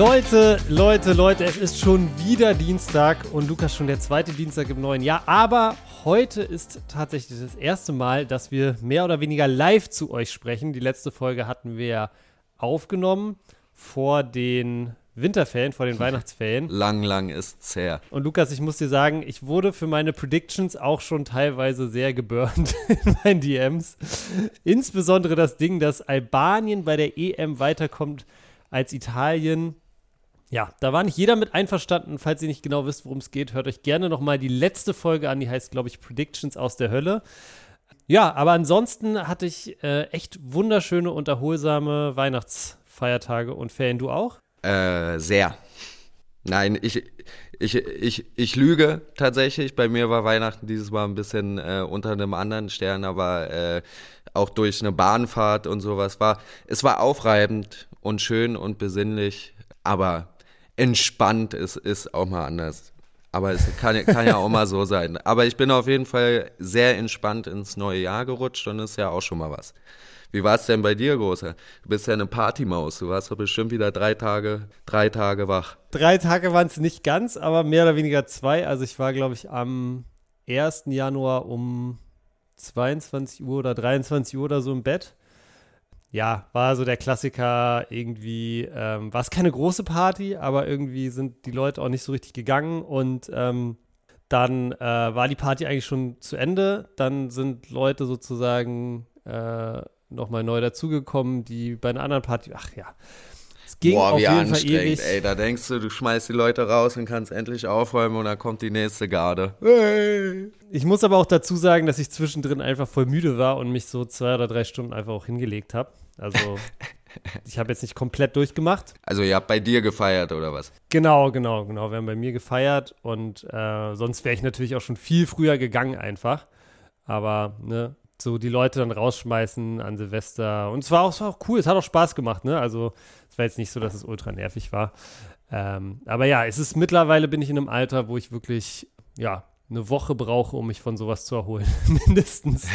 Leute, Leute, Leute, es ist schon wieder Dienstag und Lukas schon der zweite Dienstag im neuen Jahr. Aber heute ist tatsächlich das erste Mal, dass wir mehr oder weniger live zu euch sprechen. Die letzte Folge hatten wir aufgenommen vor den Winterferien, vor den Weihnachtsferien. Lang, lang ist's her. Und Lukas, ich muss dir sagen, ich wurde für meine Predictions auch schon teilweise sehr geburnt in meinen DMs. Insbesondere das Ding, dass Albanien bei der EM weiterkommt als Italien. Ja, da war nicht jeder mit einverstanden. Falls ihr nicht genau wisst, worum es geht, hört euch gerne nochmal die letzte Folge an. Die heißt, glaube ich, Predictions aus der Hölle. Ja, aber ansonsten hatte ich äh, echt wunderschöne und erholsame Weihnachtsfeiertage und Ferien. Du auch? Äh, sehr. Nein, ich, ich, ich, ich lüge tatsächlich. Bei mir war Weihnachten dieses Mal ein bisschen äh, unter einem anderen Stern, aber äh, auch durch eine Bahnfahrt und sowas war. Es war aufreibend und schön und besinnlich, aber entspannt ist, ist auch mal anders. Aber es kann, kann ja auch mal so sein. Aber ich bin auf jeden Fall sehr entspannt ins neue Jahr gerutscht und ist ja auch schon mal was. Wie war es denn bei dir, Großer? Du bist ja eine Partymaus. Du warst doch bestimmt wieder drei Tage, drei Tage wach. Drei Tage waren es nicht ganz, aber mehr oder weniger zwei. Also ich war, glaube ich, am 1. Januar um 22 Uhr oder 23 Uhr oder so im Bett ja, war so der Klassiker irgendwie, ähm, war es keine große Party, aber irgendwie sind die Leute auch nicht so richtig gegangen und ähm, dann äh, war die Party eigentlich schon zu Ende. Dann sind Leute sozusagen äh, nochmal neu dazugekommen, die bei einer anderen Party, ach ja, es ging Boah, auf jeden Fall ewig. Ey, da denkst du, du schmeißt die Leute raus und kannst endlich aufräumen und dann kommt die nächste Garde. Hey. Ich muss aber auch dazu sagen, dass ich zwischendrin einfach voll müde war und mich so zwei oder drei Stunden einfach auch hingelegt habe. Also ich habe jetzt nicht komplett durchgemacht. Also ihr habt bei dir gefeiert oder was? Genau, genau, genau. Wir haben bei mir gefeiert und äh, sonst wäre ich natürlich auch schon viel früher gegangen einfach. Aber ne, so die Leute dann rausschmeißen an Silvester. Und es war auch, es war auch cool, es hat auch Spaß gemacht, ne? Also es war jetzt nicht so, dass es ultra nervig war. Ähm, aber ja, es ist mittlerweile bin ich in einem Alter, wo ich wirklich, ja, eine Woche brauche, um mich von sowas zu erholen. Mindestens.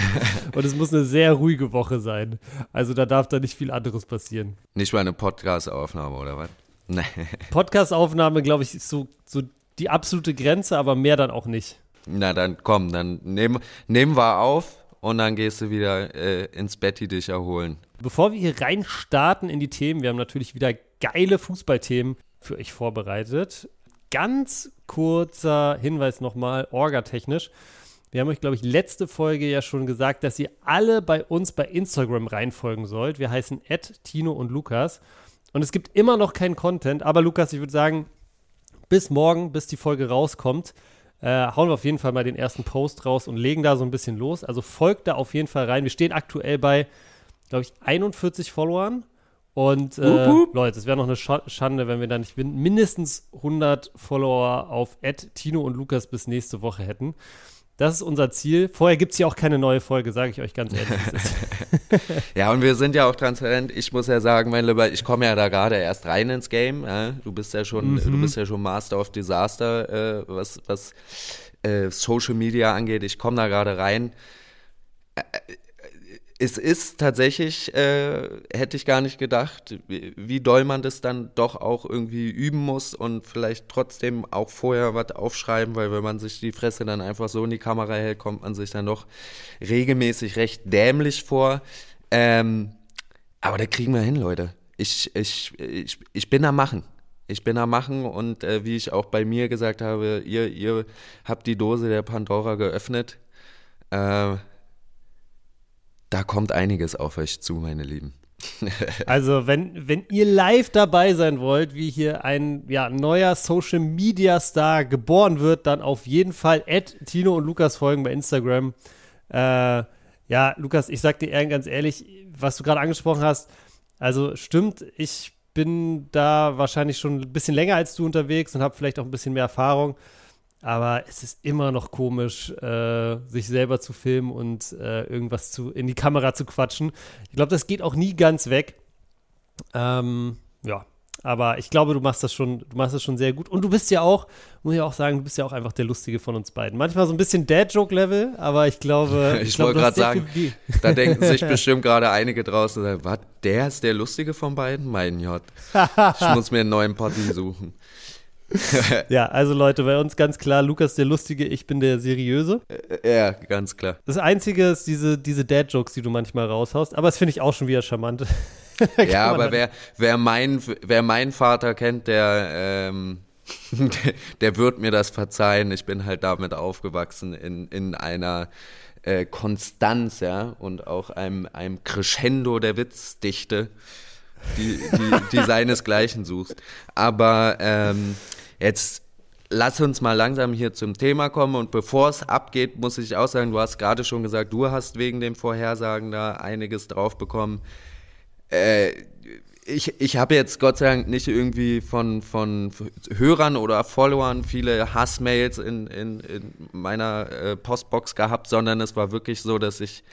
Und es muss eine sehr ruhige Woche sein. Also da darf da nicht viel anderes passieren. Nicht mal eine Podcast-Aufnahme, oder was? Nee. Podcast-Aufnahme, glaube ich, ist so, so die absolute Grenze, aber mehr dann auch nicht. Na dann komm, dann nehmen, nehmen wir auf und dann gehst du wieder äh, ins Bett, die dich erholen. Bevor wir hier rein starten in die Themen, wir haben natürlich wieder geile Fußballthemen für euch vorbereitet. Ganz kurzer Hinweis nochmal, orgatechnisch. Wir haben euch, glaube ich, letzte Folge ja schon gesagt, dass ihr alle bei uns bei Instagram reinfolgen sollt. Wir heißen Tino und Lukas. Und es gibt immer noch keinen Content. Aber Lukas, ich würde sagen, bis morgen, bis die Folge rauskommt, äh, hauen wir auf jeden Fall mal den ersten Post raus und legen da so ein bisschen los. Also folgt da auf jeden Fall rein. Wir stehen aktuell bei, glaube ich, 41 Followern. Und äh, uh, uh. Leute, es wäre noch eine Schande, wenn wir da nicht mindestens 100 Follower auf Tino und Lukas bis nächste Woche hätten. Das ist unser Ziel. Vorher gibt es ja auch keine neue Folge, sage ich euch ganz ehrlich. ja, und wir sind ja auch transparent. Ich muss ja sagen, mein Lieber, ich komme ja da gerade erst rein ins Game. Ja? Du bist ja schon, mhm. du bist ja schon Master of Disaster, äh, was, was äh, Social Media angeht. Ich komme da gerade rein. Es ist tatsächlich, äh, hätte ich gar nicht gedacht, wie, wie, doll man das dann doch auch irgendwie üben muss und vielleicht trotzdem auch vorher was aufschreiben, weil wenn man sich die Fresse dann einfach so in die Kamera hält, kommt man sich dann doch regelmäßig recht dämlich vor. Ähm, aber da kriegen wir hin, Leute. Ich, ich, ich, ich bin am Machen. Ich bin am Machen und äh, wie ich auch bei mir gesagt habe, ihr, ihr habt die Dose der Pandora geöffnet. Äh, da kommt einiges auf euch zu, meine Lieben. also, wenn, wenn ihr live dabei sein wollt, wie hier ein ja, neuer Social Media Star geboren wird, dann auf jeden Fall Tino und Lukas folgen bei Instagram. Äh, ja, Lukas, ich sag dir ganz ehrlich, was du gerade angesprochen hast, also stimmt, ich bin da wahrscheinlich schon ein bisschen länger als du unterwegs und habe vielleicht auch ein bisschen mehr Erfahrung. Aber es ist immer noch komisch, äh, sich selber zu filmen und äh, irgendwas zu, in die Kamera zu quatschen. Ich glaube, das geht auch nie ganz weg. Ähm, ja, Aber ich glaube, du machst das schon, du machst das schon sehr gut. Und du bist ja auch, muss ich auch sagen, du bist ja auch einfach der Lustige von uns beiden. Manchmal so ein bisschen Dad-Joke-Level, aber ich glaube. ich, ich wollte gerade sagen, da denken sich bestimmt gerade einige draußen, was, der ist der Lustige von beiden? Mein Gott. Ich muss mir einen neuen Potti suchen. ja, also Leute, bei uns ganz klar, Lukas der Lustige, ich bin der Seriöse. Äh, ja, ganz klar. Das Einzige ist diese, diese Dad-Jokes, die du manchmal raushaust, aber das finde ich auch schon wieder charmant. ja, aber wer, wer, mein, wer meinen Vater kennt, der, ähm, der, der, wird mir das verzeihen. Ich bin halt damit aufgewachsen in, in einer äh, Konstanz, ja, und auch einem, einem Crescendo der Witzdichte, die, die, die seinesgleichen sucht. Aber ähm, Jetzt lass uns mal langsam hier zum Thema kommen und bevor es abgeht, muss ich auch sagen, du hast gerade schon gesagt, du hast wegen den Vorhersagen da einiges drauf bekommen. Äh, ich, ich habe jetzt Gott sei Dank nicht irgendwie von, von Hörern oder Followern viele Hassmails in, in, in meiner äh, Postbox gehabt, sondern es war wirklich so, dass ich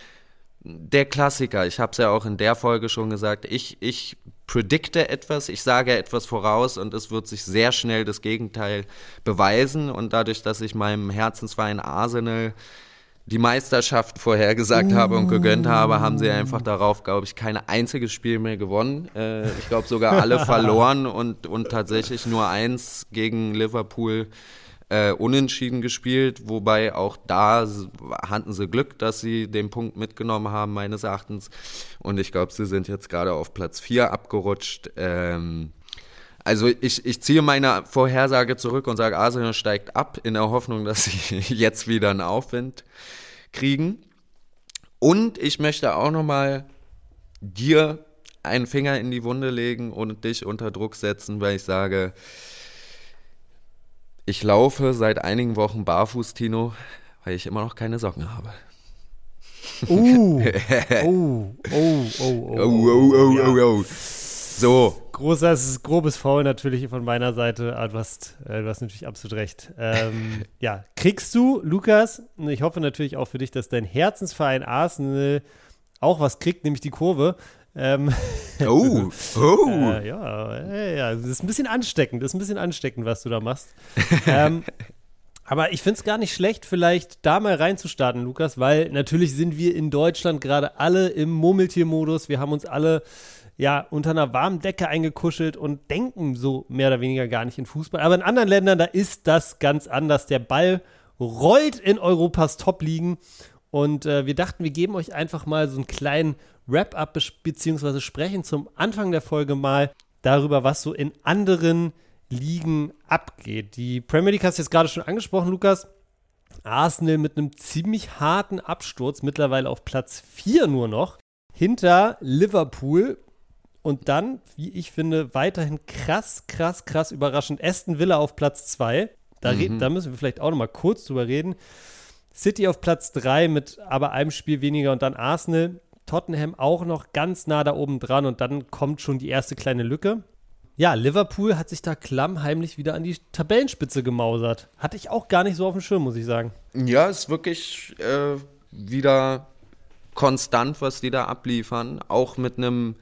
der Klassiker, ich habe es ja auch in der Folge schon gesagt, ich, ich predikte etwas, ich sage etwas voraus und es wird sich sehr schnell das Gegenteil beweisen. Und dadurch, dass ich meinem Herzensverein Arsenal die Meisterschaft vorhergesagt habe und gegönnt habe, haben sie einfach darauf, glaube ich, kein einziges Spiel mehr gewonnen. Äh, ich glaube sogar alle verloren und, und tatsächlich nur eins gegen Liverpool äh, unentschieden gespielt, wobei auch da hatten sie Glück, dass sie den Punkt mitgenommen haben, meines Erachtens. Und ich glaube, sie sind jetzt gerade auf Platz 4 abgerutscht. Ähm, also ich, ich ziehe meine Vorhersage zurück und sage, Arsenal steigt ab, in der Hoffnung, dass sie jetzt wieder einen Aufwind kriegen. Und ich möchte auch nochmal dir einen Finger in die Wunde legen und dich unter Druck setzen, weil ich sage, ich laufe seit einigen Wochen barfuß, Tino, weil ich immer noch keine Socken habe. Uh, oh, oh, oh, oh, oh, oh, oh, ja. oh, oh. So. Großes, grobes Foul natürlich von meiner Seite, aber du hast, äh, du hast natürlich absolut recht. Ähm, ja, kriegst du, Lukas, ich hoffe natürlich auch für dich, dass dein Herzensverein Arsenal auch was kriegt, nämlich die Kurve. Ähm, oh, oh. Äh, ja, ja, ja, das ist ein bisschen ansteckend, das ist ein bisschen ansteckend, was du da machst. ähm, aber ich finde es gar nicht schlecht, vielleicht da mal reinzustarten, Lukas, weil natürlich sind wir in Deutschland gerade alle im Murmeltiermodus. Wir haben uns alle ja unter einer warmen Decke eingekuschelt und denken so mehr oder weniger gar nicht in Fußball. Aber in anderen Ländern, da ist das ganz anders. Der Ball rollt in Europas Top-Ligen und äh, wir dachten, wir geben euch einfach mal so einen kleinen Wrap-up beziehungsweise sprechen zum Anfang der Folge mal darüber, was so in anderen Ligen abgeht. Die Premier League hast du jetzt gerade schon angesprochen, Lukas. Arsenal mit einem ziemlich harten Absturz, mittlerweile auf Platz 4 nur noch, hinter Liverpool und dann, wie ich finde, weiterhin krass, krass, krass überraschend Aston Villa auf Platz 2. Da, mhm. da müssen wir vielleicht auch noch mal kurz drüber reden. City auf Platz 3 mit aber einem Spiel weniger und dann Arsenal. Tottenham auch noch ganz nah da oben dran und dann kommt schon die erste kleine Lücke. Ja, Liverpool hat sich da klammheimlich wieder an die Tabellenspitze gemausert. Hatte ich auch gar nicht so auf dem Schirm, muss ich sagen. Ja, ist wirklich äh, wieder konstant, was die da abliefern. Auch mit einem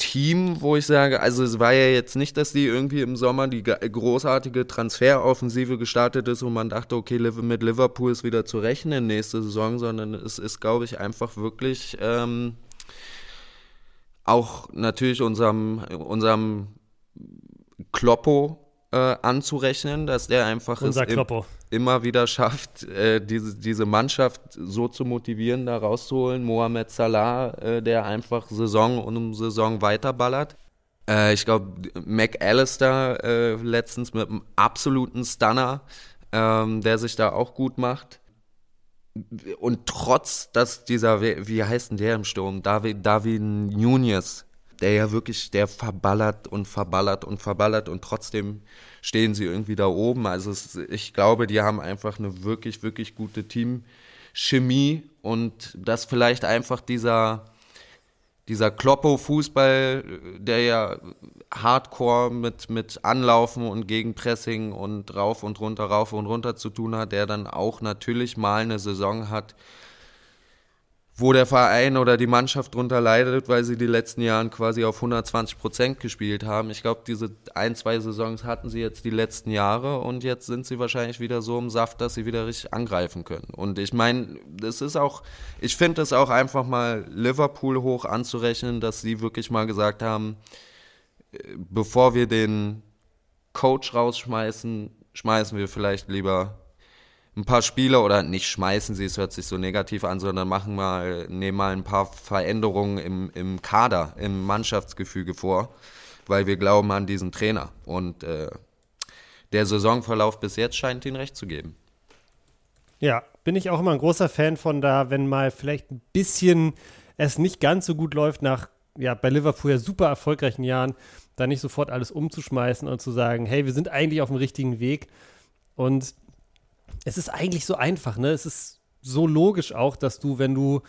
Team, wo ich sage, also es war ja jetzt nicht, dass die irgendwie im Sommer die großartige Transferoffensive gestartet ist und man dachte, okay, mit Liverpool ist wieder zu rechnen nächste Saison, sondern es ist, glaube ich, einfach wirklich ähm, auch natürlich unserem, unserem Kloppo äh, anzurechnen, dass der einfach Unser es im, immer wieder schafft, äh, diese, diese Mannschaft so zu motivieren, da rauszuholen. Mohamed Salah, äh, der einfach Saison um Saison weiterballert. Äh, ich glaube, McAllister äh, letztens mit einem absoluten Stunner, ähm, der sich da auch gut macht. Und trotz, dass dieser, wie heißt denn der im Sturm? David, David Nunez, der ja wirklich, der verballert und verballert und verballert und trotzdem stehen sie irgendwie da oben. Also es, ich glaube, die haben einfach eine wirklich, wirklich gute Teamchemie und dass vielleicht einfach dieser, dieser Kloppo-Fußball, der ja Hardcore mit, mit Anlaufen und Gegenpressing und rauf und runter, rauf und runter zu tun hat, der dann auch natürlich mal eine Saison hat, wo der Verein oder die Mannschaft drunter leidet, weil sie die letzten Jahre quasi auf 120 Prozent gespielt haben. Ich glaube, diese ein, zwei Saisons hatten sie jetzt die letzten Jahre und jetzt sind sie wahrscheinlich wieder so im Saft, dass sie wieder richtig angreifen können. Und ich meine, das ist auch, ich finde es auch einfach mal Liverpool hoch anzurechnen, dass sie wirklich mal gesagt haben, äh, bevor wir den Coach rausschmeißen, schmeißen wir vielleicht lieber ein paar Spieler oder nicht schmeißen sie, es hört sich so negativ an, sondern machen mal, nehmen mal ein paar Veränderungen im, im Kader, im Mannschaftsgefüge vor, weil wir glauben an diesen Trainer. Und äh, der Saisonverlauf bis jetzt scheint ihn recht zu geben. Ja, bin ich auch immer ein großer Fan von da, wenn mal vielleicht ein bisschen es nicht ganz so gut läuft nach, ja, bei Liverpool ja super erfolgreichen Jahren, da nicht sofort alles umzuschmeißen und zu sagen, hey, wir sind eigentlich auf dem richtigen Weg. Und es ist eigentlich so einfach, ne? Es ist so logisch auch, dass du, wenn du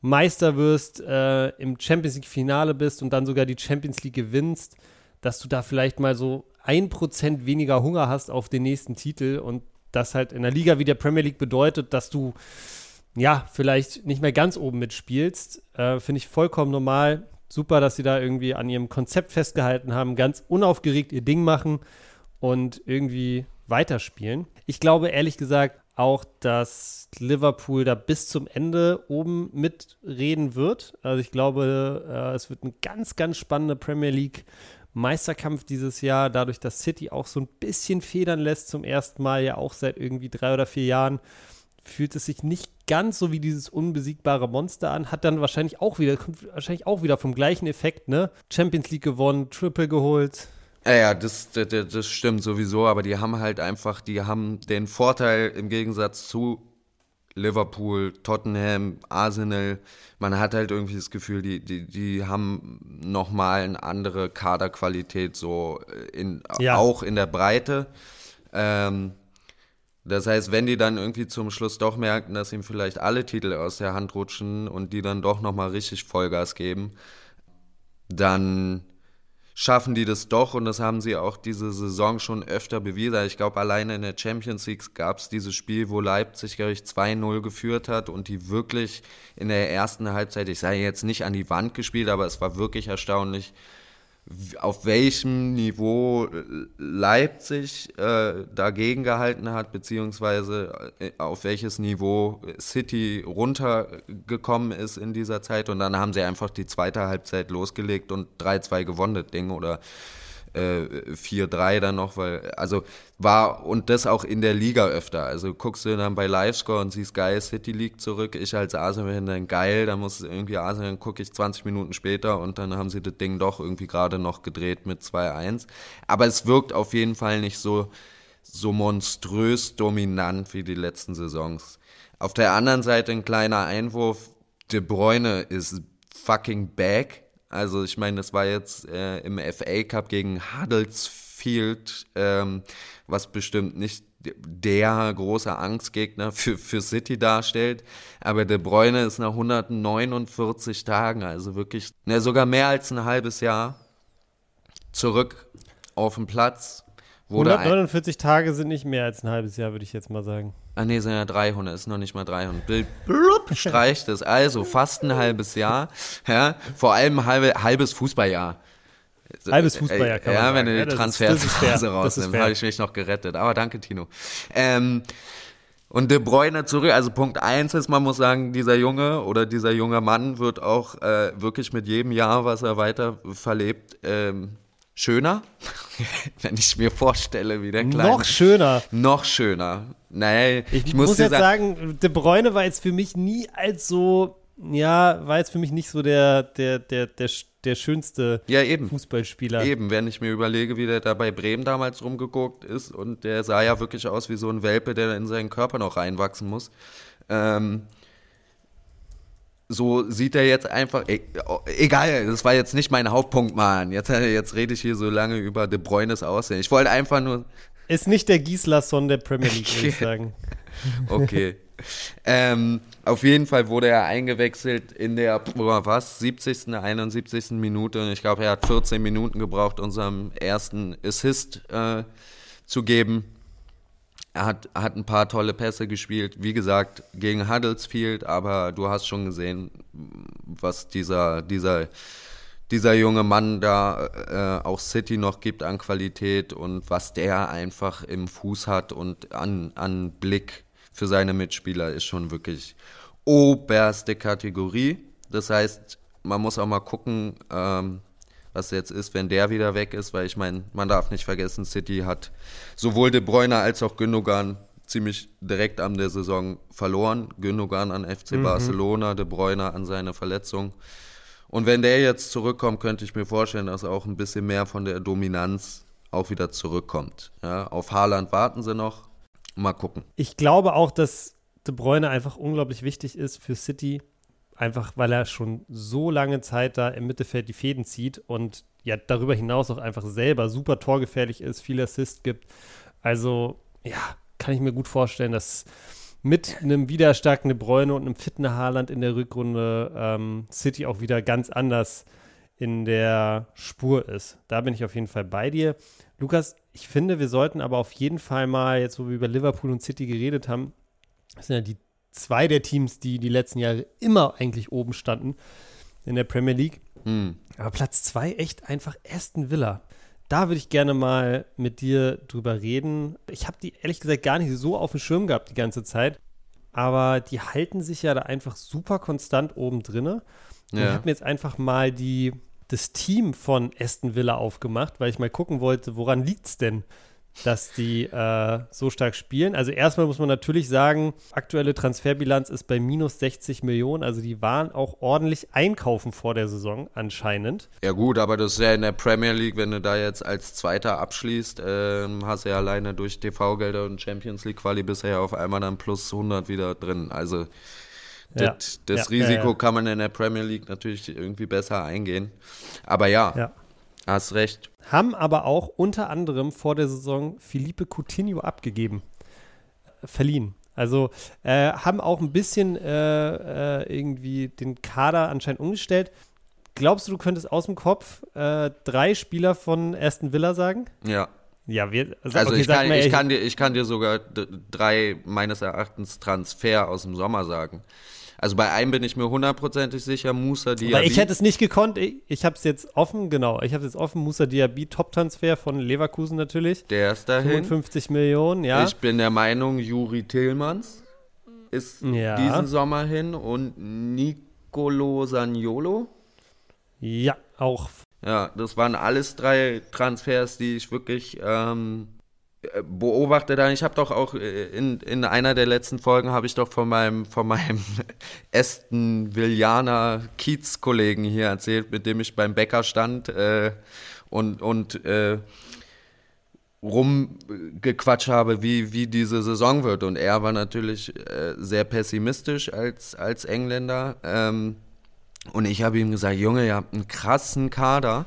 Meister wirst, äh, im Champions League-Finale bist und dann sogar die Champions League gewinnst, dass du da vielleicht mal so ein Prozent weniger Hunger hast auf den nächsten Titel und das halt in einer Liga wie der Premier League bedeutet, dass du ja vielleicht nicht mehr ganz oben mitspielst. Äh, Finde ich vollkommen normal. Super, dass sie da irgendwie an ihrem Konzept festgehalten haben, ganz unaufgeregt ihr Ding machen und irgendwie weiterspielen. Ich glaube ehrlich gesagt auch, dass Liverpool da bis zum Ende oben mitreden wird. Also ich glaube, äh, es wird ein ganz, ganz spannender Premier League Meisterkampf dieses Jahr, dadurch, dass City auch so ein bisschen federn lässt, zum ersten Mal ja auch seit irgendwie drei oder vier Jahren, fühlt es sich nicht ganz so wie dieses unbesiegbare Monster an, hat dann wahrscheinlich auch wieder, kommt wahrscheinlich auch wieder vom gleichen Effekt, ne? Champions League gewonnen, Triple geholt, ja, ja, das, das, das stimmt sowieso, aber die haben halt einfach, die haben den Vorteil im Gegensatz zu Liverpool, Tottenham, Arsenal, man hat halt irgendwie das Gefühl, die, die, die haben nochmal eine andere Kaderqualität, so in, ja. auch in der Breite. Ähm, das heißt, wenn die dann irgendwie zum Schluss doch merken, dass ihm vielleicht alle Titel aus der Hand rutschen und die dann doch nochmal richtig Vollgas geben, dann schaffen die das doch und das haben sie auch diese Saison schon öfter bewiesen. Ich glaube, alleine in der Champions League gab es dieses Spiel, wo Leipzig, glaube ich, 2-0 geführt hat und die wirklich in der ersten Halbzeit, ich sage jetzt nicht an die Wand gespielt, aber es war wirklich erstaunlich, auf welchem Niveau Leipzig äh, dagegen gehalten hat, beziehungsweise äh, auf welches Niveau City runtergekommen ist in dieser Zeit. Und dann haben sie einfach die zweite Halbzeit losgelegt und 3-2 gewonnen, das Ding. Oder äh, 4-3 dann noch, weil, also war, und das auch in der Liga öfter. Also guckst du dann bei Livescore und siehst geil, City liegt zurück. Ich als Arsenal dann geil, dann muss irgendwie Arsenal, gucke ich 20 Minuten später und dann haben sie das Ding doch irgendwie gerade noch gedreht mit 2-1. Aber es wirkt auf jeden Fall nicht so, so monströs dominant wie die letzten Saisons. Auf der anderen Seite ein kleiner Einwurf. De Bruyne ist fucking back. Also ich meine, das war jetzt äh, im FA Cup gegen Huddersfield, ähm, was bestimmt nicht der große Angstgegner für, für City darstellt. Aber De Bruyne ist nach 149 Tagen, also wirklich na, sogar mehr als ein halbes Jahr, zurück auf dem Platz. 149 Tage sind nicht mehr als ein halbes Jahr, würde ich jetzt mal sagen. Ah nee, sind ja 300, ist noch nicht mal 300. Bild blub, streicht es. Also fast ein halbes Jahr. Ja, vor allem halbe, halbes Fußballjahr. Halbes Fußballjahr kann ja, man wenn du die ja, Transferphase rausnimmst, habe ich mich noch gerettet. Aber danke, Tino. Ähm, und De Bruyne zurück, also Punkt eins ist, man muss sagen, dieser Junge oder dieser junge Mann wird auch äh, wirklich mit jedem Jahr, was er weiter verlebt, ähm, schöner, wenn ich mir vorstelle, wie der Kleine. Noch schöner. Noch schöner. Naja, ich, ich muss jetzt sagen, sagen, De Bruyne war jetzt für mich nie als so, ja, war jetzt für mich nicht so der, der, der, der, der schönste ja, eben. Fußballspieler. Eben, wenn ich mir überlege, wie der da bei Bremen damals rumgeguckt ist und der sah ja wirklich aus wie so ein Welpe, der in seinen Körper noch reinwachsen muss. Ähm, so sieht er jetzt einfach, e egal, das war jetzt nicht mein Hauptpunkt, Mann. Jetzt, jetzt rede ich hier so lange über De Bruynes Aussehen. Ich wollte einfach nur. Ist nicht der Gislason der Premier League, würde ich sagen. okay. ähm, auf jeden Fall wurde er eingewechselt in der, was, 70., 71. Minute. Und ich glaube, er hat 14 Minuten gebraucht, unserem ersten Assist äh, zu geben. Er hat, hat ein paar tolle Pässe gespielt. Wie gesagt, gegen Huddersfield, aber du hast schon gesehen, was dieser, dieser, dieser junge Mann da äh, auch City noch gibt an Qualität und was der einfach im Fuß hat und an, an Blick für seine Mitspieler ist schon wirklich oberste Kategorie. Das heißt, man muss auch mal gucken, ähm, was jetzt ist, wenn der wieder weg ist, weil ich meine, man darf nicht vergessen, City hat sowohl De Bruyne als auch Gündogan ziemlich direkt am der Saison verloren. Gündogan an FC mhm. Barcelona, De Bruyne an seine Verletzung. Und wenn der jetzt zurückkommt, könnte ich mir vorstellen, dass auch ein bisschen mehr von der Dominanz auch wieder zurückkommt. Ja, auf Haaland warten sie noch. Mal gucken. Ich glaube auch, dass De Bruyne einfach unglaublich wichtig ist für City, einfach weil er schon so lange Zeit da im Mittelfeld die Fäden zieht und ja darüber hinaus auch einfach selber super torgefährlich ist, viel Assist gibt. Also ja, kann ich mir gut vorstellen, dass mit einem wiederstarkenden Bräune und einem fitten Haarland in der Rückrunde ähm, City auch wieder ganz anders in der Spur ist. Da bin ich auf jeden Fall bei dir. Lukas, ich finde, wir sollten aber auf jeden Fall mal, jetzt wo wir über Liverpool und City geredet haben, das sind ja die zwei der Teams, die die letzten Jahre immer eigentlich oben standen in der Premier League. Hm. Aber Platz zwei echt einfach Aston Villa. Da würde ich gerne mal mit dir drüber reden. Ich habe die ehrlich gesagt gar nicht so auf dem Schirm gehabt die ganze Zeit. Aber die halten sich ja da einfach super konstant oben drinne. Ja. Ich habe mir jetzt einfach mal die, das Team von Aston Villa aufgemacht, weil ich mal gucken wollte, woran liegt es denn, dass die äh, so stark spielen. Also erstmal muss man natürlich sagen, aktuelle Transferbilanz ist bei minus 60 Millionen. Also die waren auch ordentlich einkaufen vor der Saison anscheinend. Ja gut, aber das ist ja in der Premier League, wenn du da jetzt als Zweiter abschließt, äh, hast du ja alleine durch TV-Gelder und Champions League Quali bisher auf einmal dann plus 100 wieder drin. Also das, ja. das ja, Risiko kann man in der Premier League natürlich irgendwie besser eingehen. Aber ja. Hast recht. Haben aber auch unter anderem vor der Saison Felipe Coutinho abgegeben, äh, verliehen. Also äh, haben auch ein bisschen äh, äh, irgendwie den Kader anscheinend umgestellt. Glaubst du, du könntest aus dem Kopf äh, drei Spieler von Aston Villa sagen? Ja. Ja, wir, also, also okay, ich, kann, ich, kann dir, ich kann dir sogar drei meines Erachtens Transfer aus dem Sommer sagen. Also bei einem bin ich mir hundertprozentig sicher, Musa Diaby. Weil ich hätte es nicht gekonnt, ich, ich habe es jetzt offen, genau, ich habe es jetzt offen, Musa Diaby, Top-Transfer von Leverkusen natürlich. Der ist dahin. 55 Millionen, ja. Ich bin der Meinung, Juri Tillmanns ist ja. diesen Sommer hin und Nicolo Saniolo. Ja, auch. Ja, das waren alles drei Transfers, die ich wirklich ähm, beobachte dann, ich habe doch auch äh, in, in einer der letzten Folgen habe ich doch von meinem, von meinem Aston Villaner Kiez-Kollegen hier erzählt, mit dem ich beim Bäcker stand äh, und, und äh, rumgequatscht habe, wie, wie diese Saison wird. Und er war natürlich äh, sehr pessimistisch als, als Engländer. Ähm, und ich habe ihm gesagt, Junge, ihr habt einen krassen Kader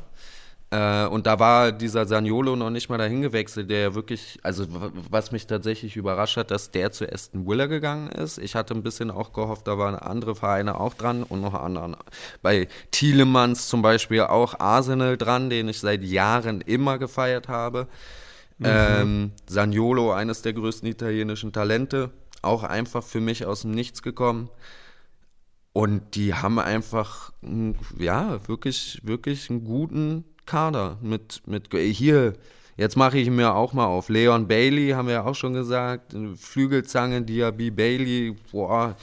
äh, und da war dieser Saniolo noch nicht mal dahin gewechselt, der ja wirklich, also was mich tatsächlich überrascht hat, dass der zu Aston Villa gegangen ist. Ich hatte ein bisschen auch gehofft, da waren andere Vereine auch dran und noch andere. Bei Thielemanns zum Beispiel auch Arsenal dran, den ich seit Jahren immer gefeiert habe. Mhm. Ähm, Saniolo, eines der größten italienischen Talente, auch einfach für mich aus dem Nichts gekommen. Und die haben einfach, ja, wirklich, wirklich einen guten Kader mit, mit hier, jetzt mache ich mir auch mal auf. Leon Bailey haben wir ja auch schon gesagt, Flügelzange, Diaby Bailey, boah,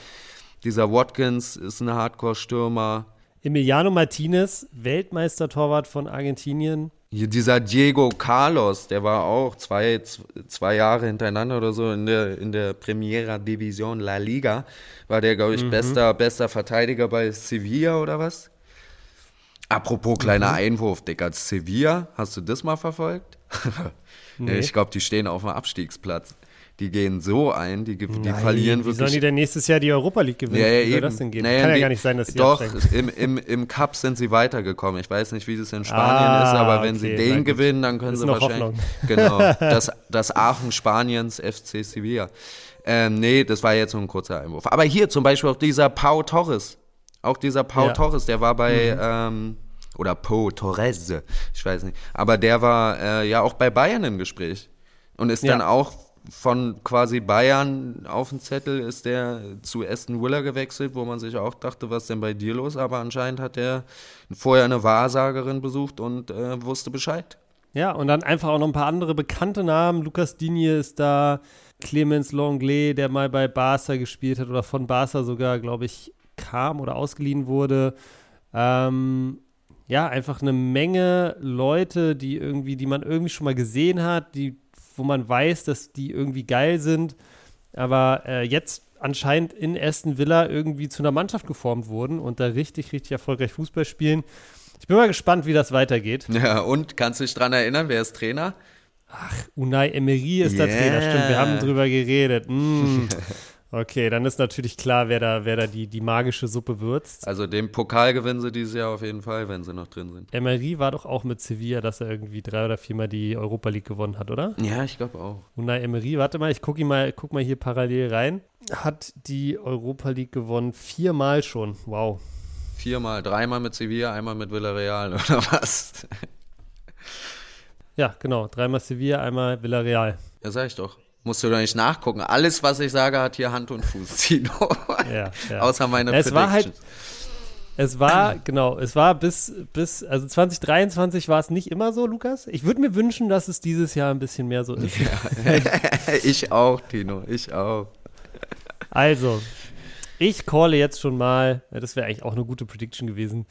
dieser Watkins ist ein Hardcore-Stürmer. Emiliano Martinez, Weltmeistertorwart von Argentinien. Hier dieser Diego Carlos, der war auch zwei, zwei Jahre hintereinander oder so in der, in der Primera Division La Liga. War der, glaube ich, mhm. bester, bester Verteidiger bei Sevilla oder was? Apropos kleiner mhm. Einwurf, Digga, Sevilla, hast du das mal verfolgt? nee. Ich glaube, die stehen auf dem Abstiegsplatz. Die gehen so ein, die, die Nein, verlieren wirklich. Wie sollen die denn nächstes Jahr die Europa League gewinnen? Ja, ja, wie soll das denn gehen? Naja, Kann ja gar nicht sein, dass sie Doch, im, im, im Cup sind sie weitergekommen. Ich weiß nicht, wie das in Spanien ah, ist, aber wenn okay, sie den gewinnen, dann können sie wahrscheinlich. Hoffnung. Genau. Das, das Aachen Spaniens, FC Sevilla. Ähm, nee, das war jetzt nur ein kurzer Einwurf. Aber hier zum Beispiel auch dieser Pau Torres. Auch dieser Pau ja. Torres, der war bei, mhm. ähm, oder Pau Torres, ich weiß nicht. Aber der war äh, ja auch bei Bayern im Gespräch. Und ist ja. dann auch von quasi Bayern auf dem Zettel ist der zu Aston Villa gewechselt, wo man sich auch dachte, was denn bei dir los? Aber anscheinend hat er vorher eine Wahrsagerin besucht und äh, wusste Bescheid. Ja, und dann einfach auch noch ein paar andere bekannte Namen. Lukas Digne ist da, Clemens Longley, der mal bei Barca gespielt hat oder von Barca sogar, glaube ich, kam oder ausgeliehen wurde. Ähm, ja, einfach eine Menge Leute, die irgendwie, die man irgendwie schon mal gesehen hat, die wo man weiß, dass die irgendwie geil sind, aber äh, jetzt anscheinend in Aston Villa irgendwie zu einer Mannschaft geformt wurden und da richtig, richtig erfolgreich Fußball spielen. Ich bin mal gespannt, wie das weitergeht. Ja, und kannst du dich dran erinnern, wer ist Trainer? Ach, Unai Emery ist yeah. der Trainer, stimmt, wir haben drüber geredet. Mm. Okay, dann ist natürlich klar, wer da, wer da die, die magische Suppe würzt. Also den Pokal gewinnen sie dieses Jahr auf jeden Fall, wenn sie noch drin sind. Emery war doch auch mit Sevilla, dass er irgendwie drei oder viermal die Europa League gewonnen hat, oder? Ja, ich glaube auch. Unai Emery, warte mal, ich gucke mal, guck mal hier parallel rein. Hat die Europa League gewonnen, viermal schon. Wow. Viermal, dreimal mit Sevilla, einmal mit Villarreal, oder was? ja, genau. Dreimal Sevilla, einmal Villarreal. Ja, sag ich doch. Musst du doch nicht nachgucken. Alles, was ich sage, hat hier Hand und Fuß, Tino. ja, ja. Außer meine Es war halt, es war, genau, es war bis, bis, also 2023 war es nicht immer so, Lukas. Ich würde mir wünschen, dass es dieses Jahr ein bisschen mehr so ist. Ja. ich auch, Tino, ich auch. Also, ich calle jetzt schon mal, das wäre eigentlich auch eine gute Prediction gewesen.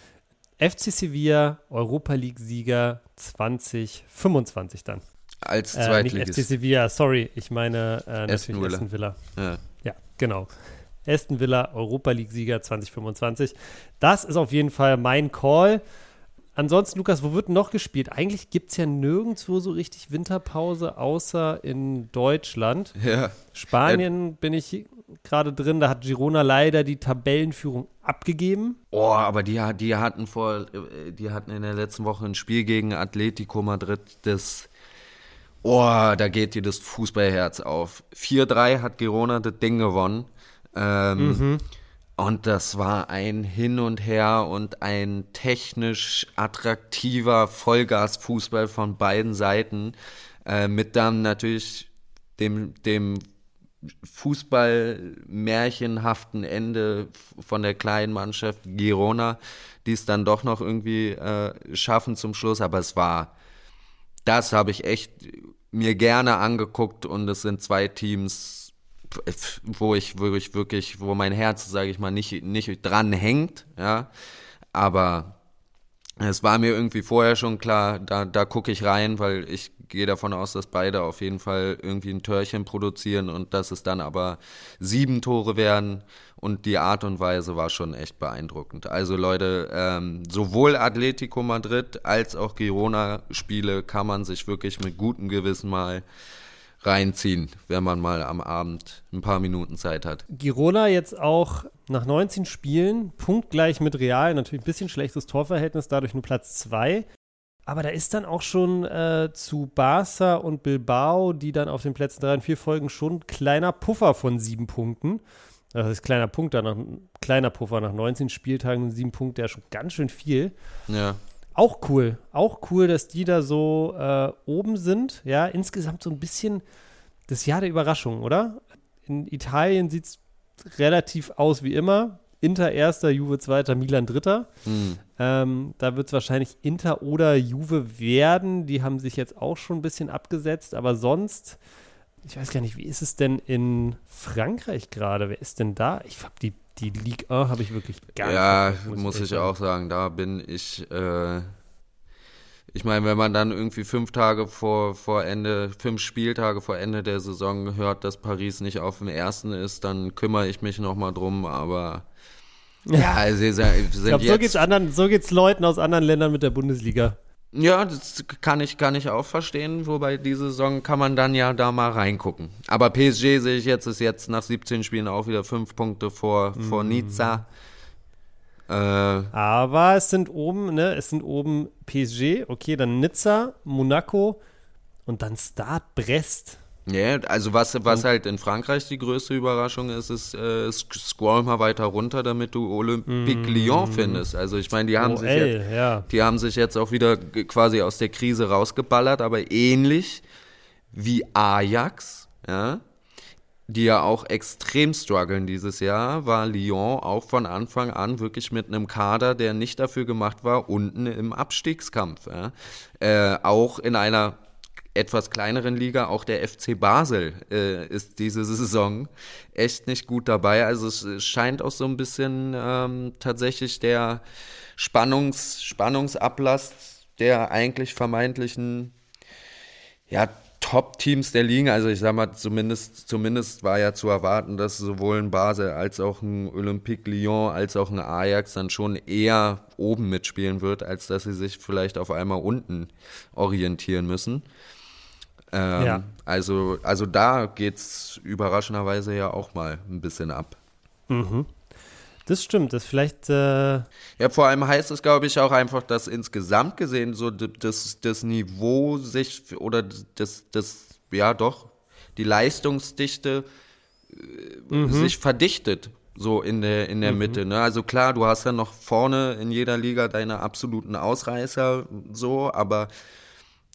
FC Sevilla, Europa League-Sieger 2025 dann. Als äh, Zweitligist. Nicht FC Sevilla, sorry, ich meine äh, Aston Villa. Aston Villa. Ja. ja, genau. Aston Villa, Europa League-Sieger 2025. Das ist auf jeden Fall mein Call. Ansonsten, Lukas, wo wird noch gespielt? Eigentlich gibt es ja nirgendwo so richtig Winterpause, außer in Deutschland. Ja. Spanien ja. bin ich gerade drin, da hat Girona leider die Tabellenführung abgegeben. Oh, aber die, die hatten vor, äh, die hatten in der letzten Woche ein Spiel gegen Atletico Madrid, das oh, da geht dir das Fußballherz auf. 4-3 hat Girona das Ding gewonnen. Ähm, mhm. Und das war ein Hin und Her und ein technisch attraktiver Vollgasfußball von beiden Seiten. Äh, mit dann natürlich dem, dem Fußball-märchenhaften Ende von der kleinen Mannschaft Girona, die es dann doch noch irgendwie äh, schaffen zum Schluss. Aber es war, das habe ich echt mir gerne angeguckt und es sind zwei Teams, wo ich, wo ich wirklich, wo mein Herz, sage ich mal, nicht, nicht dran hängt, ja. Aber es war mir irgendwie vorher schon klar, da, da gucke ich rein, weil ich gehe davon aus, dass beide auf jeden Fall irgendwie ein Törchen produzieren und dass es dann aber sieben Tore werden. Und die Art und Weise war schon echt beeindruckend. Also Leute, ähm, sowohl Atletico Madrid als auch Girona-Spiele kann man sich wirklich mit gutem Gewissen mal reinziehen, wenn man mal am Abend ein paar Minuten Zeit hat. Girona jetzt auch nach 19 Spielen, punktgleich mit Real, natürlich ein bisschen schlechtes Torverhältnis, dadurch nur Platz 2. Aber da ist dann auch schon äh, zu Barca und Bilbao, die dann auf den Plätzen 3 und 4 folgen, schon ein kleiner Puffer von sieben Punkten. Das ist kleiner Punkt, nach, kleiner Puffer nach 19 Spieltagen und sieben Punkte, ja schon ganz schön viel. Ja. Auch cool. Auch cool, dass die da so äh, oben sind. Ja, insgesamt so ein bisschen das Jahr der Überraschung, oder? In Italien sieht es relativ aus wie immer. Inter erster, Juve zweiter, Milan dritter. Mhm. Ähm, da wird es wahrscheinlich Inter oder Juve werden. Die haben sich jetzt auch schon ein bisschen abgesetzt, aber sonst, ich weiß gar nicht, wie ist es denn in Frankreich gerade? Wer ist denn da? Ich habe die, die Ligue 1 habe ich wirklich gar ja, nicht. Ja, muss ich sagen. auch sagen, da bin ich. Äh, ich meine, wenn man dann irgendwie fünf Tage vor, vor Ende, fünf Spieltage vor Ende der Saison hört, dass Paris nicht auf dem ersten ist, dann kümmere ich mich nochmal drum, aber ja, also sie sind ich glaube, so geht's anderen, so geht's Leuten aus anderen Ländern mit der Bundesliga. Ja, das kann ich, kann ich auch verstehen, wobei diese Saison kann man dann ja da mal reingucken. Aber PSG sehe ich jetzt, ist jetzt nach 17 Spielen auch wieder fünf Punkte vor, vor mm. Nizza. Äh, Aber es sind oben, ne, es sind oben PSG, okay, dann Nizza, Monaco und dann Start Brest. Ja, also was, was halt in Frankreich die größte Überraschung ist, ist, äh, scroll mal weiter runter, damit du Olympique mm. Lyon findest. Also ich meine, die haben oh, sich jetzt, ja. die haben sich jetzt auch wieder quasi aus der Krise rausgeballert, aber ähnlich wie Ajax ja, die ja auch extrem strugglen dieses Jahr, war Lyon auch von Anfang an wirklich mit einem Kader, der nicht dafür gemacht war, unten im Abstiegskampf. Ja. Äh, auch in einer etwas kleineren Liga, auch der FC Basel äh, ist diese Saison echt nicht gut dabei. Also es scheint auch so ein bisschen ähm, tatsächlich der Spannungs, Spannungsablass der eigentlich vermeintlichen ja, Top-Teams der Liga. Also ich sag mal, zumindest, zumindest war ja zu erwarten, dass sowohl ein Basel als auch ein Olympique Lyon als auch ein Ajax dann schon eher oben mitspielen wird, als dass sie sich vielleicht auf einmal unten orientieren müssen. Ähm, ja. also, also da geht es überraschenderweise ja auch mal ein bisschen ab. Mhm. Das stimmt, das vielleicht. Äh ja, vor allem heißt es, glaube ich, auch einfach, dass insgesamt gesehen so das, das Niveau sich oder das, das, ja doch, die Leistungsdichte äh, mhm. sich verdichtet, so in der, in der mhm. Mitte. Ne? Also klar, du hast ja noch vorne in jeder Liga deine absoluten Ausreißer, so, aber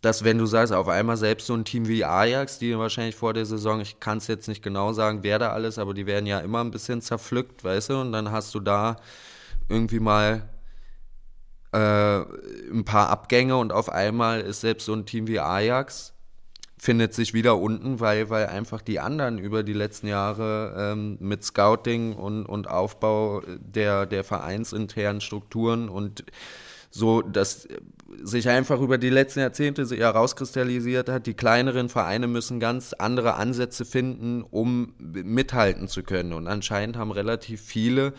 dass wenn du sagst, auf einmal selbst so ein Team wie Ajax, die wahrscheinlich vor der Saison, ich kann es jetzt nicht genau sagen, wer da alles, aber die werden ja immer ein bisschen zerpflückt, weißt du, und dann hast du da irgendwie mal äh, ein paar Abgänge und auf einmal ist selbst so ein Team wie Ajax findet sich wieder unten, weil, weil einfach die anderen über die letzten Jahre ähm, mit Scouting und, und Aufbau der, der vereinsinternen Strukturen und so, dass sich einfach über die letzten Jahrzehnte herauskristallisiert hat, die kleineren Vereine müssen ganz andere Ansätze finden, um mithalten zu können. Und anscheinend haben relativ viele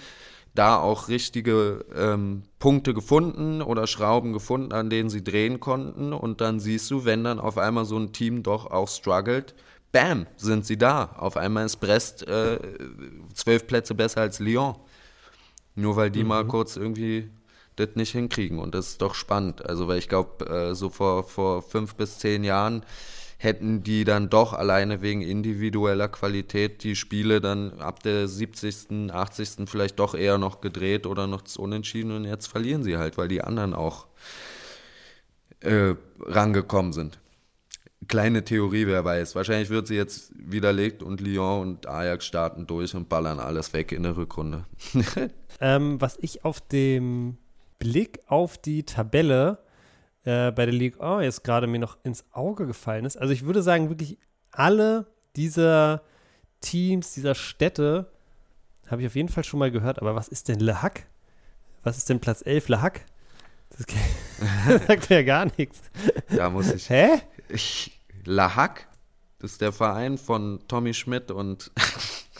da auch richtige ähm, Punkte gefunden oder Schrauben gefunden, an denen sie drehen konnten. Und dann siehst du, wenn dann auf einmal so ein Team doch auch struggelt, bam, sind sie da. Auf einmal ist Brest äh, zwölf Plätze besser als Lyon. Nur weil die mhm. mal kurz irgendwie das nicht hinkriegen. Und das ist doch spannend. Also, weil ich glaube, äh, so vor, vor fünf bis zehn Jahren hätten die dann doch alleine wegen individueller Qualität die Spiele dann ab der 70., 80. vielleicht doch eher noch gedreht oder noch unentschieden und jetzt verlieren sie halt, weil die anderen auch äh, rangekommen sind. Kleine Theorie, wer weiß. Wahrscheinlich wird sie jetzt widerlegt und Lyon und Ajax starten durch und ballern alles weg in der Rückrunde. ähm, was ich auf dem Blick auf die Tabelle äh, bei der League oh, jetzt gerade mir noch ins Auge gefallen ist. Also ich würde sagen, wirklich alle dieser Teams, dieser Städte habe ich auf jeden Fall schon mal gehört. Aber was ist denn Le Hack? Was ist denn Platz 11 Le Hack? Das, das sagt mir ja gar nichts. Da muss ich. Hä? Ich, Le Hack? Das ist der Verein von Tommy Schmidt und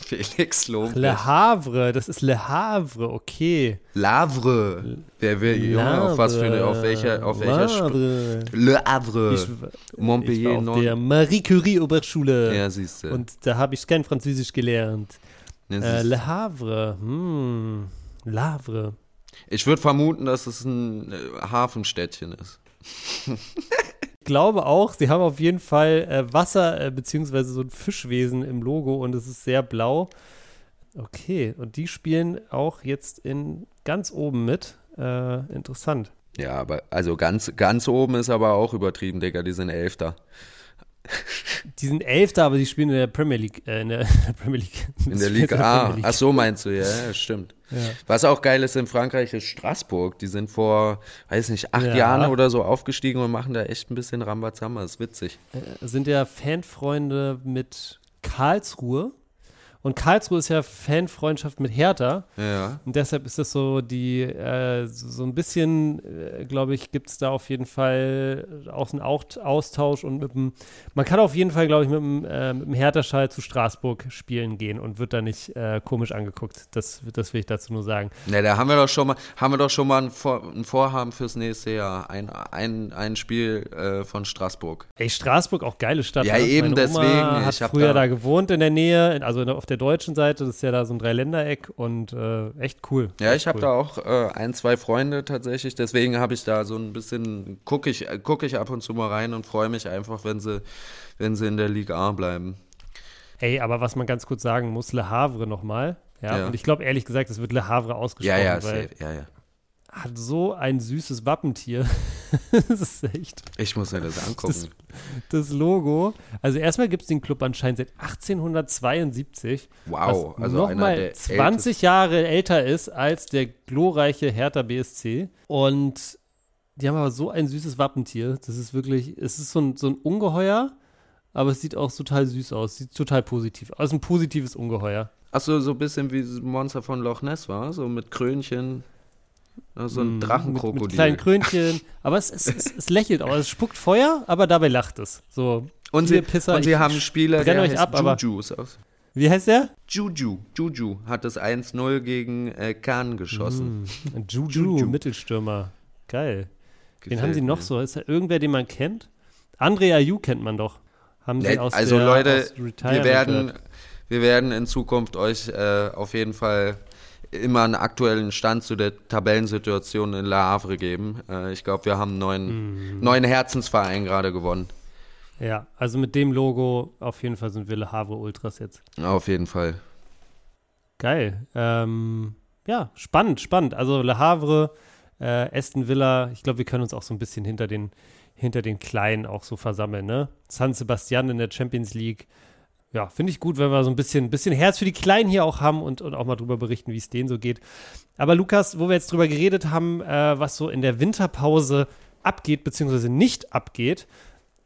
Felix Lobrecht. Le Havre, das ist Le Havre, okay. Lavre. Wer will, Junge, auf was für eine, auf welcher, auf welcher Havre. Le Havre. Ich, Montpellier. Ich war auf der Marie Curie Oberschule. Ja, siehst du. Und da habe ich kein Französisch gelernt. Ja, äh, Le Havre, hm, Lavre. Ich würde vermuten, dass es ein äh, Hafenstädtchen ist. glaube auch, sie haben auf jeden Fall äh, Wasser äh, beziehungsweise so ein Fischwesen im Logo und es ist sehr blau. Okay, und die spielen auch jetzt in ganz oben mit. Äh, interessant. Ja, aber also ganz, ganz oben ist aber auch übertrieben, Digga, die sind Elfter. Die sind Elfter, aber die spielen in der Premier League. Äh, in der Premier League. In der Liga. Ah, ach so meinst du, ja, ja stimmt. Ja. Was auch geil ist in Frankreich ist Straßburg. Die sind vor, weiß nicht, acht ja. Jahren oder so aufgestiegen und machen da echt ein bisschen Rambazamba. Das ist witzig. Äh, sind ja Fanfreunde mit Karlsruhe. Und Karlsruhe ist ja Fanfreundschaft mit Hertha. Ja. Und deshalb ist das so die, äh, so ein bisschen, äh, glaube ich, gibt es da auf jeden Fall auch einen Austausch und mit dem, man kann auf jeden Fall, glaube ich, mit dem, äh, mit dem Hertha-Schall zu Straßburg spielen gehen und wird da nicht äh, komisch angeguckt. Das, das will ich dazu nur sagen. Ne, da haben wir doch schon mal, haben wir doch schon mal ein, Vor ein Vorhaben fürs nächste Jahr. Ein, ein, ein Spiel äh, von Straßburg. Ey, Straßburg auch geile Stadt. Ja, ne? eben Meine deswegen. Oma hat früher da, da gewohnt in der Nähe, also auf der deutschen Seite, das ist ja da so ein Dreiländereck und äh, echt cool. Ja, echt ich habe cool. da auch äh, ein, zwei Freunde tatsächlich, deswegen habe ich da so ein bisschen, gucke ich, guck ich ab und zu mal rein und freue mich einfach, wenn sie, wenn sie in der Liga A bleiben. Ey, aber was man ganz kurz sagen muss, Le Havre nochmal. Ja, ja. und ich glaube ehrlich gesagt, es wird Le Havre ausgesprochen. Ja, ja, weil ja, ja. Hat so ein süßes Wappentier. das ist echt. Ich muss mir das angucken. Das, das Logo. Also erstmal gibt es den Club anscheinend seit 1872. Wow, was also nochmal 20 Jahre älter ist als der glorreiche Hertha BSC. Und die haben aber so ein süßes Wappentier. Das ist wirklich, es ist so ein, so ein Ungeheuer, aber es sieht auch total süß aus. Sieht total positiv aus. Also ein positives Ungeheuer. Achso, so ein bisschen wie das Monster von Loch Ness war, so mit Krönchen. So ein mm, Drachenkrokodil. Mit, mit kleinen Krönchen. Aber es, es, es, es, lächelt auch. Es spuckt Feuer, aber dabei lacht es. So. Und sie, Pisser, und sie haben Spieler, der euch ab, Juju. Wie heißt der? Juju. Juju hat das 1-0 gegen äh, Kahn geschossen. Mm, Juju, Juju, Mittelstürmer. Geil. Gefällt Wen haben sie noch mir. so? Ist da irgendwer, den man kennt? André Ayu kennt man doch. Haben sie aus also der, Leute, wir werden, wir werden in Zukunft euch äh, auf jeden Fall immer einen aktuellen Stand zu der Tabellensituation in La Havre geben. Äh, ich glaube, wir haben einen neuen, mhm. neuen Herzensverein gerade gewonnen. Ja, also mit dem Logo auf jeden Fall sind wir Le Havre Ultras jetzt. Auf jeden Fall. Geil. Ähm, ja, spannend, spannend. Also Le Havre, äh, Aston Villa, ich glaube, wir können uns auch so ein bisschen hinter den, hinter den Kleinen auch so versammeln, ne? San Sebastian in der Champions League, ja, finde ich gut, wenn wir so ein bisschen, bisschen Herz für die Kleinen hier auch haben und, und auch mal drüber berichten, wie es denen so geht. Aber Lukas, wo wir jetzt drüber geredet haben, äh, was so in der Winterpause abgeht, beziehungsweise nicht abgeht,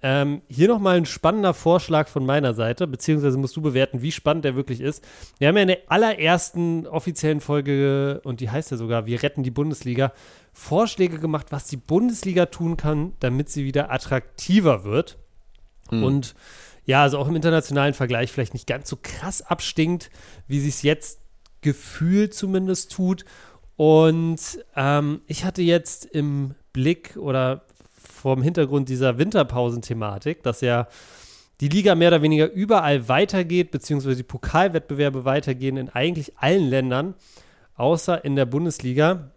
ähm, hier nochmal ein spannender Vorschlag von meiner Seite, beziehungsweise musst du bewerten, wie spannend der wirklich ist. Wir haben ja in der allerersten offiziellen Folge, und die heißt ja sogar, wir retten die Bundesliga, Vorschläge gemacht, was die Bundesliga tun kann, damit sie wieder attraktiver wird. Mhm. Und ja, also auch im internationalen Vergleich vielleicht nicht ganz so krass abstinkt, wie sie es jetzt gefühlt zumindest tut. Und ähm, ich hatte jetzt im Blick oder vor dem Hintergrund dieser Winterpausen-Thematik, dass ja die Liga mehr oder weniger überall weitergeht, beziehungsweise die Pokalwettbewerbe weitergehen in eigentlich allen Ländern, außer in der Bundesliga.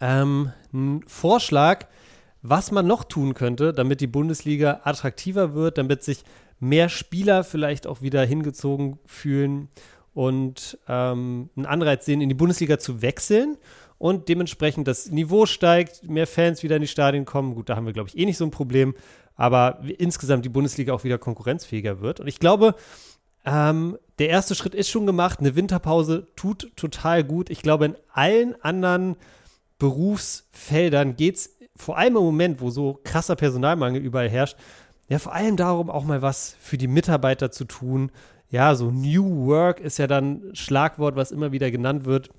Ähm, ein Vorschlag, was man noch tun könnte, damit die Bundesliga attraktiver wird, damit sich mehr Spieler vielleicht auch wieder hingezogen fühlen und ähm, einen Anreiz sehen, in die Bundesliga zu wechseln und dementsprechend das Niveau steigt, mehr Fans wieder in die Stadien kommen. Gut, da haben wir, glaube ich, eh nicht so ein Problem, aber insgesamt die Bundesliga auch wieder konkurrenzfähiger wird. Und ich glaube, ähm, der erste Schritt ist schon gemacht. Eine Winterpause tut total gut. Ich glaube, in allen anderen Berufsfeldern geht es vor allem im Moment, wo so krasser Personalmangel überall herrscht, ja, vor allem darum, auch mal was für die Mitarbeiter zu tun. Ja, so New Work ist ja dann Schlagwort, was immer wieder genannt wird.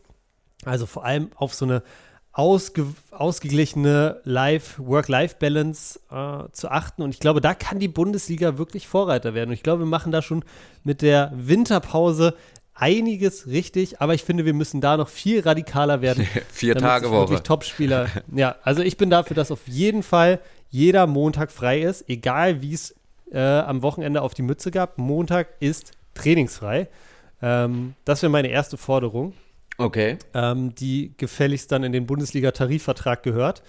Also vor allem auf so eine ausge ausgeglichene Work-Life-Balance äh, zu achten. Und ich glaube, da kann die Bundesliga wirklich Vorreiter werden. Und ich glaube, wir machen da schon mit der Winterpause einiges richtig, aber ich finde, wir müssen da noch viel radikaler werden. Vier Tage Woche. Topspieler. ja, also ich bin dafür, dass auf jeden Fall jeder Montag frei ist, egal wie es äh, am Wochenende auf die Mütze gab. Montag ist trainingsfrei. Ähm, das wäre meine erste Forderung. Okay. Ähm, die gefälligst dann in den Bundesliga-Tarifvertrag gehört.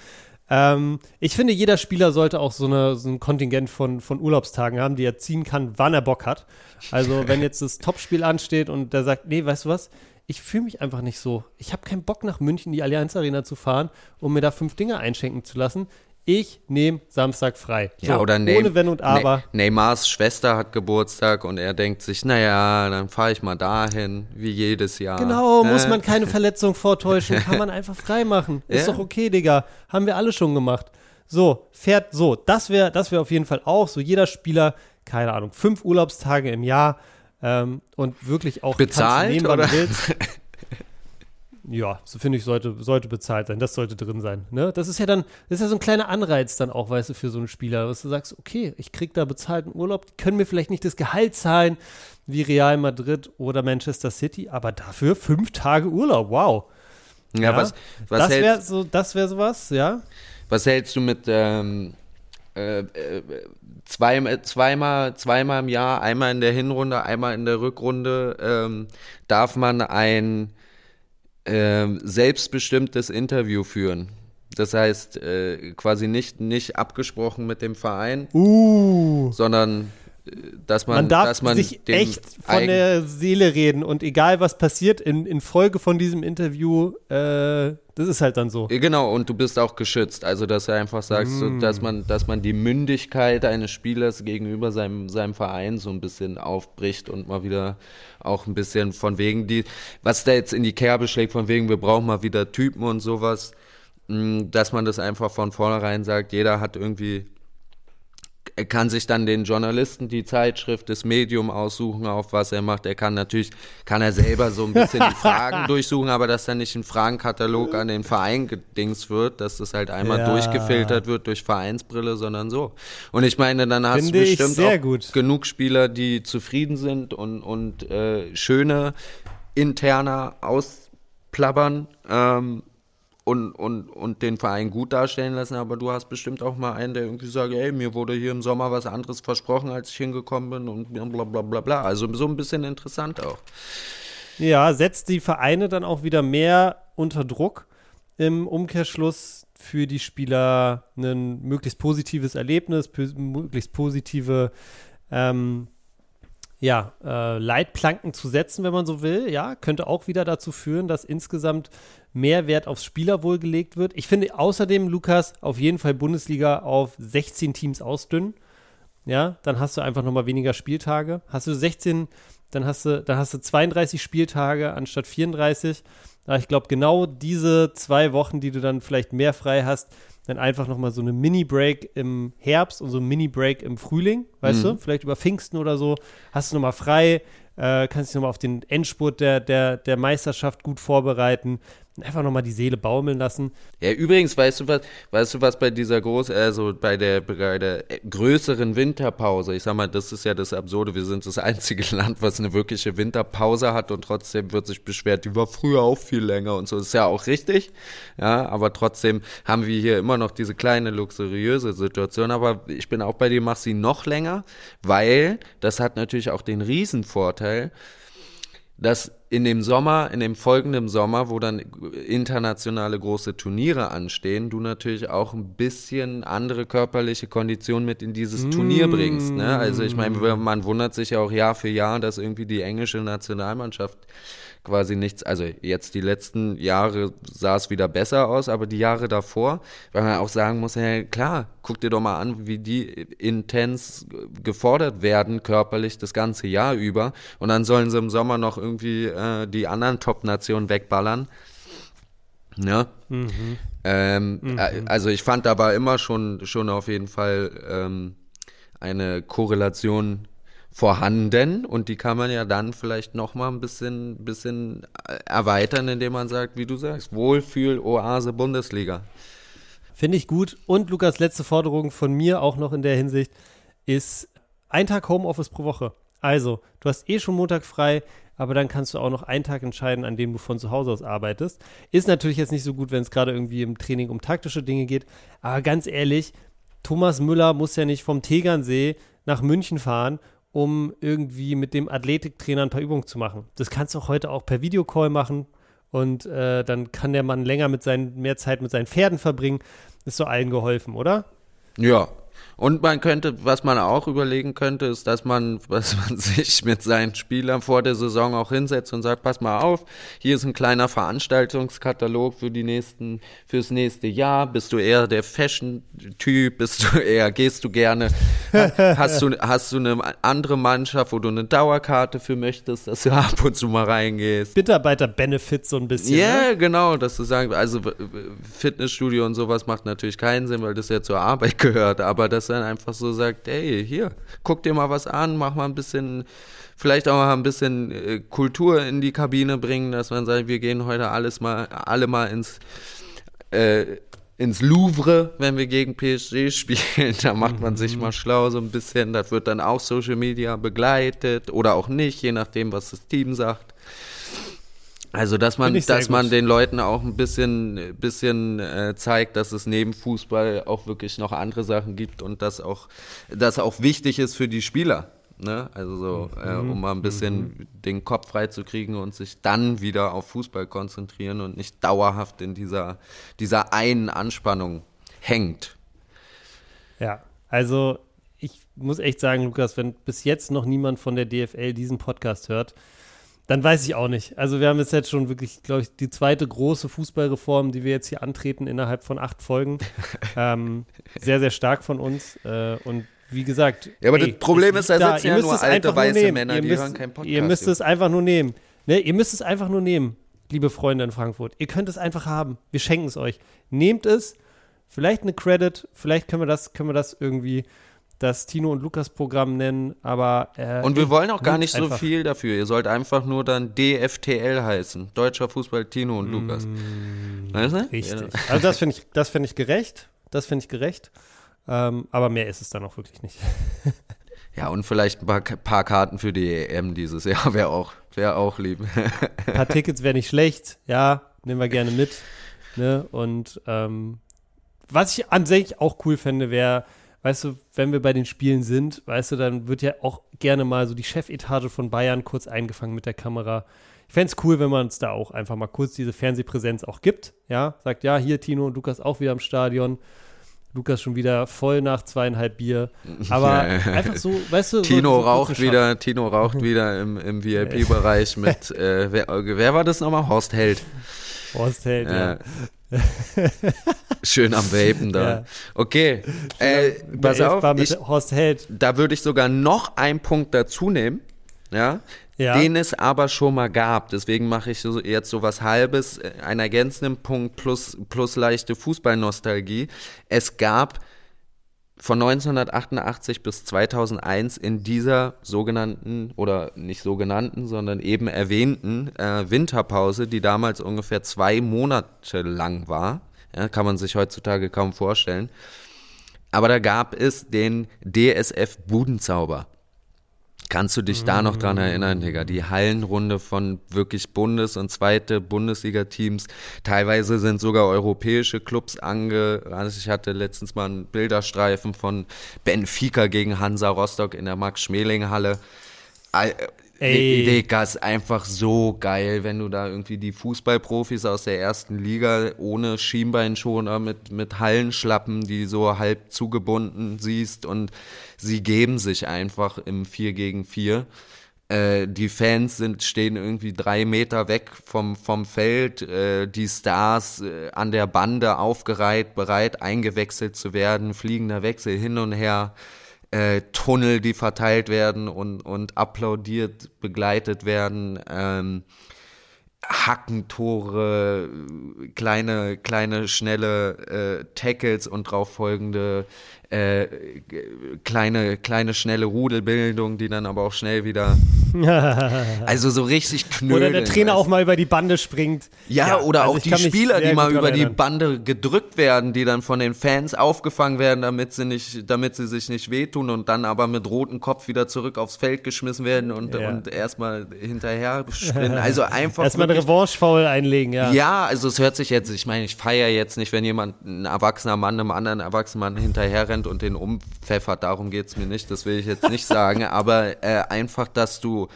Ähm, ich finde, jeder Spieler sollte auch so, eine, so ein Kontingent von, von Urlaubstagen haben, die er ziehen kann, wann er Bock hat. Also, wenn jetzt das Topspiel ansteht und der sagt, nee, weißt du was? Ich fühle mich einfach nicht so. Ich habe keinen Bock, nach München die Allianz Arena zu fahren, um mir da fünf Dinge einschenken zu lassen ich nehme Samstag frei. So, ja, oder Neym ohne Wenn und Aber. Ne Neymars Schwester hat Geburtstag und er denkt sich, naja, dann fahre ich mal dahin, wie jedes Jahr. Genau, äh. muss man keine Verletzung vortäuschen, kann man einfach frei machen. Ist ja. doch okay, Digga. Haben wir alle schon gemacht. So, fährt so. Das wäre das wär auf jeden Fall auch so. Jeder Spieler, keine Ahnung, fünf Urlaubstage im Jahr ähm, und wirklich auch bezahlt nehmen, oder? Ja, so finde ich, sollte, sollte bezahlt sein. Das sollte drin sein. Ne? Das ist ja dann, das ist ja so ein kleiner Anreiz dann auch, weißt du, für so einen Spieler, dass du sagst, okay, ich krieg da bezahlten Urlaub, die können mir vielleicht nicht das Gehalt zahlen wie Real Madrid oder Manchester City, aber dafür fünf Tage Urlaub, wow. Ja, ja was, was das wäre so, das wäre sowas, ja. Was hältst du mit ähm, äh, äh, zwei, zweimal, zweimal im Jahr, einmal in der Hinrunde, einmal in der Rückrunde, ähm, darf man ein äh, selbstbestimmtes Interview führen. Das heißt, äh, quasi nicht, nicht abgesprochen mit dem Verein, uh. sondern dass man, Man darf dass man sich echt von der Seele reden und egal was passiert in, in Folge von diesem Interview, äh, das ist halt dann so. Genau, und du bist auch geschützt. Also, dass du einfach sagst, Mm. dass, man, dass man die Mündigkeit eines Spielers gegenüber seinem, seinem Verein so ein bisschen aufbricht und mal wieder auch ein bisschen von wegen die, was da jetzt in die Kerbe schlägt, von wegen, wir brauchen mal wieder Typen und sowas, mh, dass man das einfach von vornherein sagt, jeder hat irgendwie er kann sich dann den Journalisten die Zeitschrift, das Medium aussuchen, auf was er macht. Er kann natürlich, kann er selber so ein bisschen die Fragen durchsuchen, aber dass dann nicht ein Fragenkatalog an den Verein gedings wird, dass das halt einmal Ja. durchgefiltert wird durch Vereinsbrille, sondern so. Und ich meine, dann hast Finde du bestimmt sehr auch gut. genug Spieler, die zufrieden sind und, und äh, schöne interner ausplappern. Ähm, und, und, und den Verein gut darstellen lassen, aber du hast bestimmt auch mal einen, der irgendwie sagt, ey, mir wurde hier im Sommer was anderes versprochen, als ich hingekommen bin und bla bla bla bla. Also so ein bisschen interessant auch. Ja, setzt die Vereine dann auch wieder mehr unter Druck im Umkehrschluss für die Spieler ein möglichst positives Erlebnis, möglichst positive ähm, ja, äh, Leitplanken zu setzen, wenn man so will. Ja, könnte auch wieder dazu führen, dass insgesamt mehr Wert aufs Spielerwohl gelegt wird. Ich finde außerdem, Lukas, auf jeden Fall Bundesliga auf 16 Teams ausdünnen. Ja, dann hast du einfach nochmal weniger Spieltage. Hast du 16, dann hast du, dann hast du 32 Spieltage anstatt 34. Aber ich glaube, genau diese zwei Wochen, die du dann vielleicht mehr frei hast, dann einfach nochmal so eine Mini-Break im Herbst und so ein Mini-Break im Frühling, weißt Mhm. du? Vielleicht über Pfingsten oder so. Hast du nochmal frei, äh, kannst dich nochmal auf den Endspurt der, der, der Meisterschaft gut vorbereiten. Einfach nochmal die Seele baumeln lassen. Ja, übrigens, weißt du was, weißt du was bei dieser groß, also bei der, bei der größeren Winterpause, ich sag mal, das ist ja das Absurde, wir sind das einzige Land, was eine wirkliche Winterpause hat und trotzdem wird sich beschwert, die war früher auch viel länger und so, ist ja auch richtig, ja, aber trotzdem haben wir hier immer noch diese kleine luxuriöse Situation, aber ich bin auch bei dir, mach sie noch länger, weil das hat natürlich auch den Riesenvorteil, dass in dem Sommer, in dem folgenden Sommer, wo dann internationale große Turniere anstehen, du natürlich auch ein bisschen andere körperliche Kondition mit in dieses Turnier bringst. Ne? Also ich meine, man wundert sich ja auch Jahr für Jahr, dass irgendwie die englische Nationalmannschaft quasi nichts, also jetzt die letzten Jahre sah es wieder besser aus, aber die Jahre davor, weil man auch sagen muss, ja klar, guck dir doch mal an, wie die intens gefordert werden körperlich das ganze Jahr über und dann sollen sie im Sommer noch irgendwie äh, die anderen Top-Nationen wegballern. Ne? Ähm, äh, Also ich fand da war immer schon, schon auf jeden Fall ähm, eine Korrelation vorhanden und die kann man ja dann vielleicht noch mal ein bisschen, bisschen äh, erweitern, indem man sagt, wie du sagst, Wohlfühl, Oase, Bundesliga. Finde ich gut. Und Lukas, letzte Forderung von mir auch noch in der Hinsicht ist ein Tag Homeoffice pro Woche. Also, du hast eh schon Montag frei, aber dann kannst du auch noch einen Tag entscheiden, an dem du von zu Hause aus arbeitest. Ist natürlich jetzt nicht so gut, wenn es gerade irgendwie im Training um taktische Dinge geht. Aber ganz ehrlich, Thomas Müller muss ja nicht vom Tegernsee nach München fahren, um irgendwie mit dem Athletiktrainer ein paar Übungen zu machen. Das kannst du auch heute auch per Videocall machen. Und äh, dann kann der Mann länger mit seinen, mehr Zeit mit seinen Pferden verbringen. Ist so allen geholfen, oder? Ja. Und man könnte, was man auch überlegen könnte, ist, dass man, dass man sich mit seinen Spielern vor der Saison auch hinsetzt und sagt, pass mal auf, hier ist ein kleiner Veranstaltungskatalog für die nächsten, fürs nächste Jahr. Bist du eher der Fashion-Typ? Bist du eher, gehst du gerne? Hast du, hast du eine andere Mannschaft, wo du eine Dauerkarte für möchtest, dass du ab und zu mal reingehst? Mitarbeiter-Benefits so ein bisschen. Ja, Ne? genau, dass du sagst, also w- Fitnessstudio und sowas macht natürlich keinen Sinn, weil das ja zur Arbeit gehört, aber dass er einfach so sagt, ey, hier, guck dir mal was an, mach mal ein bisschen, vielleicht auch mal ein bisschen äh, Kultur in die Kabine bringen, dass man sagt, wir gehen heute alles mal, alle mal ins, äh, ins Louvre, wenn wir gegen PSG spielen, da macht man sich mal schlau so ein bisschen, das wird dann auch Social Media begleitet oder auch nicht, je nachdem, was das Team sagt. Also, dass man, dass man gut. den Leuten auch ein bisschen, bisschen äh, zeigt, dass es neben Fußball auch wirklich noch andere Sachen gibt und dass auch, das auch wichtig ist für die Spieler. Ne? Also so, äh, Mhm. um mal ein bisschen den Kopf frei zu kriegen und sich dann wieder auf Fußball konzentrieren und nicht dauerhaft in dieser, dieser einen Anspannung hängt. Ja, also ich muss echt sagen, Lukas, wenn bis jetzt noch niemand von der DFL diesen Podcast hört, dann weiß ich auch nicht. Also wir haben jetzt jetzt schon wirklich, glaube ich, die zweite große Fußballreform, die wir jetzt hier antreten innerhalb von acht Folgen. ähm, sehr, sehr stark von uns. Äh, und wie gesagt. Ja, aber ey, das Problem ist, da sitzen ja nur alte weiße nur Männer, ihr die müsst, hören keinen Podcast. Ihr müsst es einfach nur nehmen. Ne, ihr müsst es einfach nur nehmen, liebe Freunde in Frankfurt. Ihr könnt es einfach haben. Wir schenken es euch. Nehmt es. Vielleicht eine Credit. Vielleicht können wir das, können wir das irgendwie das Tino und Lukas Programm nennen, aber äh, und wir wollen auch gar nicht so viel dafür. Ihr sollt einfach nur dann DFTL heißen, Deutscher Fußball Tino und Lukas. Mm, weißt du? Richtig. Ja. Also das finde ich, das finde ich gerecht. Das finde ich gerecht. Ähm, aber mehr ist es dann auch wirklich nicht. ja und vielleicht ein paar, paar, Karten für die EM dieses Jahr wäre auch, wäre auch lieb. ein paar Tickets wäre nicht schlecht. Ja, nehmen wir gerne mit. Ne? Und ähm, was ich an sich auch cool fände, wäre weißt du, wenn wir bei den Spielen sind, weißt du, dann wird ja auch gerne mal so die Chefetage von Bayern kurz eingefangen mit der Kamera. Ich fände es cool, wenn man uns da auch einfach mal kurz diese Fernsehpräsenz auch gibt. Ja, sagt, ja, hier Tino und Lukas auch wieder im Stadion. Lukas schon wieder voll nach zweieinhalb Bier. Aber einfach so, weißt du. Tino so raucht wieder, Tino raucht wieder im, im VIP-Bereich mit, äh, wer, wer, war das nochmal? Horst Held. Horst Held, ja. ja. Schön am Vapen da. Ja. Okay. Äh, pass auf, ich, Horst Held. Da würde ich sogar noch einen Punkt dazu nehmen. Ja, ja. den es aber schon mal gab. Deswegen mache ich so, jetzt so was Halbes, äh, einen ergänzenden Punkt plus, plus leichte Fußballnostalgie. Es gab von 1988 bis 2001 in dieser sogenannten oder nicht sogenannten, sondern eben erwähnten äh, Winterpause, die damals ungefähr zwei Monate lang war, ja, kann man sich heutzutage kaum vorstellen. Aber da gab es den DSF Budenzauber. Kannst du dich da noch dran erinnern, Digga? Die Hallenrunde von wirklich Bundes- und zweite Bundesliga-Teams. Teilweise sind sogar europäische Clubs ange. Also ich hatte letztens mal einen Bilderstreifen von Benfica gegen Hansa Rostock in der Max-Schmeling-Halle. Ey. Digga, ist einfach so geil, wenn du da irgendwie die Fußballprofis aus der ersten Liga ohne Schienbeinschoner mit, mit Hallenschlappen, die so halb zugebunden siehst und sie geben sich einfach im 4 gegen 4. Äh, die Fans sind, stehen irgendwie drei Meter weg vom, vom Feld, äh, die Stars äh, an der Bande aufgereiht, bereit eingewechselt zu werden, fliegender Wechsel hin und her äh, Tunnel, die verteilt werden und, und applaudiert, begleitet werden. Ähm, Hackentore, kleine, kleine, schnelle äh, Tackles und darauf folgende äh, kleine, kleine, schnelle Rudelbildung, die dann aber auch schnell wieder. also so richtig knödeln. Oder der Trainer auch mal über die Bande springt. Ja, ja oder also auch die Spieler, die mal über erinnern. die Bande gedrückt werden, die dann von den Fans aufgefangen werden, damit sie nicht, damit sie sich nicht wehtun und dann aber mit rotem Kopf wieder zurück aufs Feld geschmissen werden und, ja. und erstmal hinterher sprinten. Also einfach. erstmal eine Revanche-Foul einlegen, ja. Ja, also es hört sich jetzt, ich meine, ich feiere jetzt nicht, wenn jemand, ein erwachsener Mann einem anderen erwachsenen Mann hinterher rennt und den umpfeffert. Darum geht es mir nicht, das will ich jetzt nicht sagen. Aber äh, einfach, dass du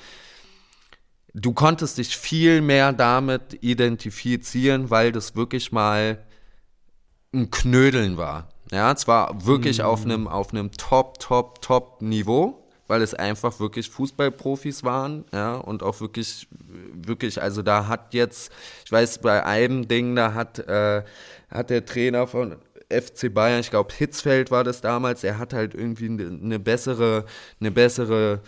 du konntest dich viel mehr damit identifizieren, weil das wirklich mal ein Knödeln war. Ja, zwar wirklich mhm. auf einem auf einem Top, Top, Top Niveau, weil es einfach wirklich Fußballprofis waren, ja, und auch wirklich, wirklich, also da hat jetzt, ich weiß, bei einem Ding, da hat, äh, hat der Trainer von FC Bayern, ich glaube Hitzfeld war das damals, er hat halt irgendwie eine bessere, eine bessere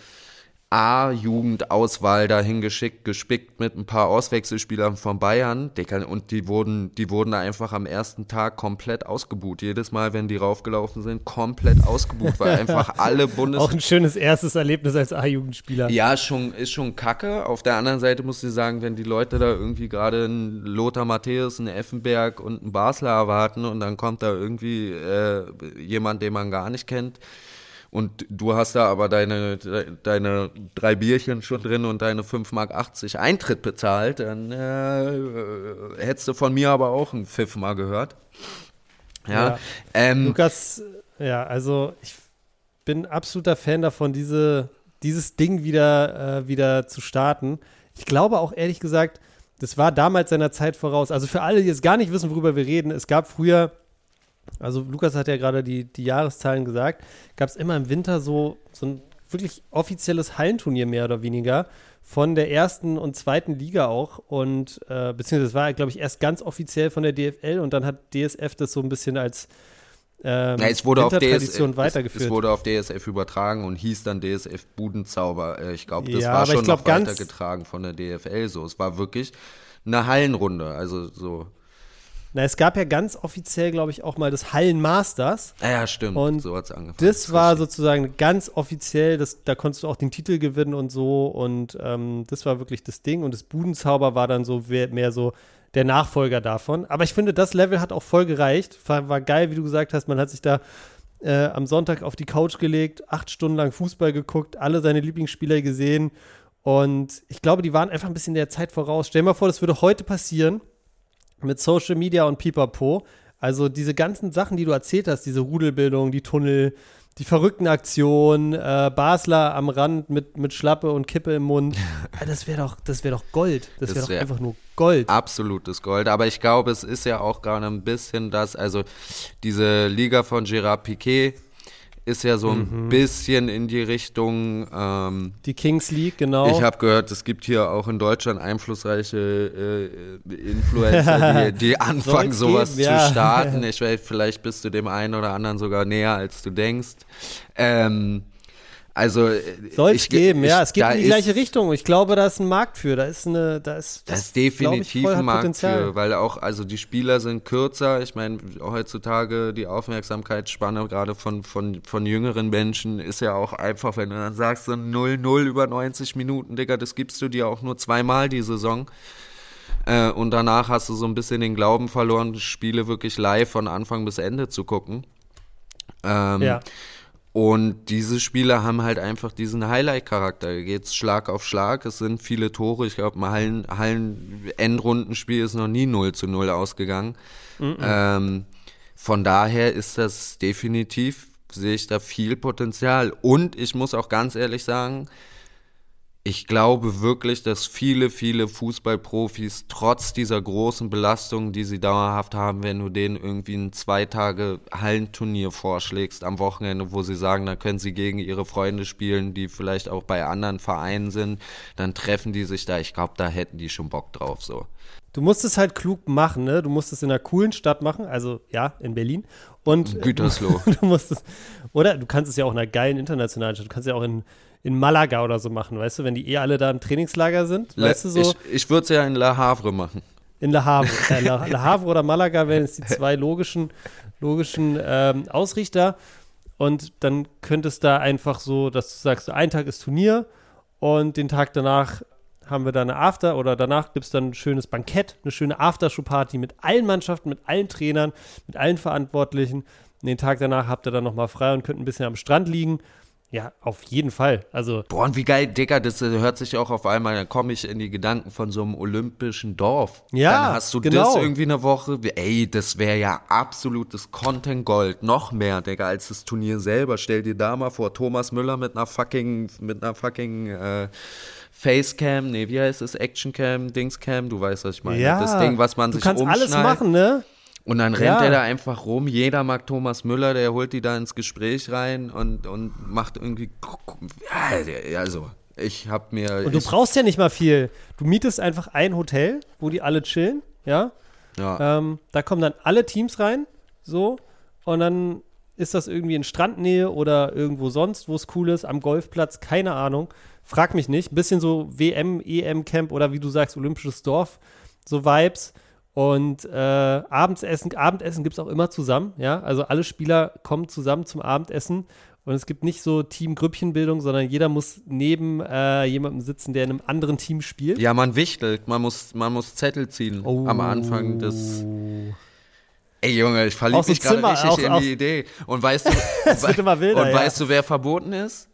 A-Jugendauswahl dahin geschickt, gespickt mit ein paar Auswechselspielern von Bayern. Und die wurden, die wurden einfach am ersten Tag komplett ausgebuht. Jedes Mal, wenn die raufgelaufen sind, komplett ausgebuht, weil einfach alle Bundes... Auch ein schönes erstes Erlebnis als A-Jugendspieler. Ja, schon, ist schon kacke. Auf der anderen Seite muss ich sagen, wenn die Leute da irgendwie gerade einen Lothar Matthäus, einen Effenberg und einen Basler erwarten und dann kommt da irgendwie äh, jemand, den man gar nicht kennt, und du hast da aber deine, deine drei Bierchen schon drin und deine 5,80 Mark Eintritt bezahlt, dann äh, hättest du von mir aber auch einen Pfiff mal gehört. Ja. ja. Ähm, Lukas, ja, also ich bin absoluter Fan davon, diese, dieses Ding wieder, äh, wieder zu starten. Ich glaube auch ehrlich gesagt, das war damals seiner Zeit voraus. Also für alle, die jetzt gar nicht wissen, worüber wir reden, es gab früher Also Lukas hat ja gerade die, die Jahreszahlen gesagt, gab es immer im Winter so, so ein wirklich offizielles Hallenturnier mehr oder weniger von der ersten und zweiten Liga auch und äh, beziehungsweise es war, glaube ich, erst ganz offiziell von der DFL und dann hat DSF das so ein bisschen als ähm, ja, es wurde auf DSF, weitergeführt. Es, es, wurde auf DSF übertragen und hieß dann DSF Budenzauber. Äh, ich glaube, das ja, war schon glaub, noch weitergetragen von der DFL so. Es war wirklich eine Hallenrunde, also so. Na, es gab ja ganz offiziell, glaube ich, auch mal das Hallenmasters. Ja, ja, stimmt. Und so hat es angefangen. Das war sozusagen ganz offiziell, das, da konntest du auch den Titel gewinnen und so. Und ähm, das war wirklich das Ding. Und das Budenzauber war dann so mehr so der Nachfolger davon. Aber ich finde, das Level hat auch voll gereicht. War, war geil, wie du gesagt hast. Man hat sich da äh, am Sonntag auf die Couch gelegt, acht Stunden lang Fußball geguckt, alle seine Lieblingsspieler gesehen. Und ich glaube, die waren einfach ein bisschen der Zeit voraus. Stell dir mal vor, das würde heute passieren mit Social Media und Pipapo. Also diese ganzen Sachen, die du erzählt hast, diese Rudelbildung, die Tunnel, die verrückten Aktionen, äh, Basler am Rand mit, mit Schlappe und Kippe im Mund. das wäre doch, das doch Gold. Das, wäre wär doch einfach nur Gold. Absolutes Gold. Aber ich glaube, es ist ja auch gerade ein bisschen das, also diese Liga von Gérard Piquet, ist ja so ein mhm. bisschen in die Richtung. Ähm, die Kings League, genau. Ich habe gehört, es gibt hier auch in Deutschland einflussreiche äh, Influencer, die, die anfangen, sowas geben, zu starten. Ich weiß, vielleicht bist du dem einen oder anderen sogar näher, als du denkst. Ähm, also äh, soll es geben, ich, ja. Es geht in die gleiche Richtung. Ich glaube, da ist ein Markt für. Da ist eine, da ist das, das ist definitiv ein Markt Potenzial. für, weil auch also die Spieler sind kürzer. Ich meine heutzutage die Aufmerksamkeitsspanne gerade von von von jüngeren Menschen ist ja auch einfach, wenn du dann sagst so 0-0 über 90 Minuten, Digga, das gibst du dir auch nur zweimal die Saison. Äh, und danach hast du so ein bisschen den Glauben verloren, Spiele wirklich live von Anfang bis Ende zu gucken. Ähm, ja. Und diese Spiele haben halt einfach diesen Highlight-Charakter. Da geht's Schlag auf Schlag. Es sind viele Tore. Ich glaube, ein Hallen, Hallen-Endrundenspiel ist noch nie 0 zu 0 ausgegangen. Mm -mm. Ähm, von daher ist das definitiv, sehe ich da viel Potenzial. Und ich muss auch ganz ehrlich sagen, ich glaube wirklich, dass viele, viele Fußballprofis trotz dieser großen Belastung, die sie dauerhaft haben, wenn du denen irgendwie ein zwei Tage Hallenturnier vorschlägst am Wochenende, wo sie sagen, da können sie gegen ihre Freunde spielen, die vielleicht auch bei anderen Vereinen sind, dann treffen die sich da. Ich glaube, da hätten die schon Bock drauf so. Du musst es halt klug machen, ne? Du musst es in einer coolen Stadt machen, also ja, in Berlin. Und Gütersloh. du musst es, oder du kannst es ja auch in einer geilen internationalen Stadt. Du kannst ja auch in in Malaga oder so machen, weißt du, wenn die eh alle da im Trainingslager sind, Le weißt du so. Ich, ich würde es ja in La Havre machen. In La Havre. Äh, La, La, Havre oder Malaga wären jetzt die zwei logischen, logischen ähm, Ausrichter. Und dann könnte es da einfach so, dass du sagst, ein Tag ist Turnier und den Tag danach haben wir da eine After oder danach gibt es dann ein schönes Bankett, eine schöne Aftershow-Party mit allen Mannschaften, mit allen Trainern, mit allen Verantwortlichen. Und den Tag danach habt ihr dann nochmal frei und könnt ein bisschen am Strand liegen ja, auf jeden Fall. Also Boah, und wie geil, Digga, das hört sich auch auf einmal, da komme ich in die Gedanken von so einem olympischen Dorf. Ja, Dann hast du genau. das irgendwie eine Woche. Ey, das wäre ja absolutes Content Gold. Noch mehr, Digga, als das Turnier selber. Stell dir da mal vor, Thomas Müller mit einer fucking, mit einer fucking äh, Facecam, nee, wie heißt es? Actioncam, Dingscam, du weißt, was ich meine. Ja, das Ding, was man du sich kannst alles machen, ne? Und dann rennt ja. er da einfach rum. Jeder mag Thomas Müller, der holt die da ins Gespräch rein und, und macht irgendwie. Also, ich hab mir. Und du brauchst ja nicht mal viel. Du mietest einfach ein Hotel, wo die alle chillen, ja? Ja. Ähm, da kommen dann alle Teams rein, so. Und dann ist das irgendwie in Strandnähe oder irgendwo sonst, wo es cool ist, am Golfplatz, keine Ahnung. Frag mich nicht. Ein bisschen so WM, EM-Camp oder wie du sagst, Olympisches Dorf, so Vibes. Und äh, Abendessen, Abendessen gibt es auch immer zusammen, ja. Also alle Spieler kommen zusammen zum Abendessen und es gibt nicht so Team-Grüppchenbildung, sondern jeder muss neben äh, jemandem sitzen, der in einem anderen Team spielt. Ja, man wichtelt, man muss, man muss Zettel ziehen oh. am Anfang des. Ey Junge, ich verliebe so mich gerade richtig auch, in die Idee. Und weißt du, und ja. weißt du, wer verboten ist?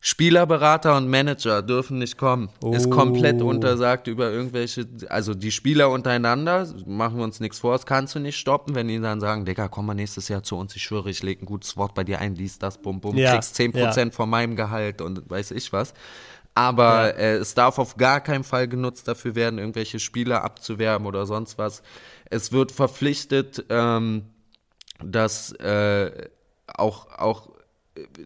Spielerberater und Manager dürfen nicht kommen. Oh. Ist komplett untersagt über irgendwelche, also die Spieler untereinander, machen wir uns nichts vor, das kannst du nicht stoppen, wenn die dann sagen, Digga, komm mal nächstes Jahr zu uns, ich schwöre, ich lege ein gutes Wort bei dir ein, lies das, bum, bum, ja. kriegst 10% ja. von meinem Gehalt und weiß ich was. Aber ja. äh, es darf auf gar keinen Fall genutzt dafür werden, irgendwelche Spieler abzuwerben oder sonst was. Es wird verpflichtet, ähm, dass äh, auch, auch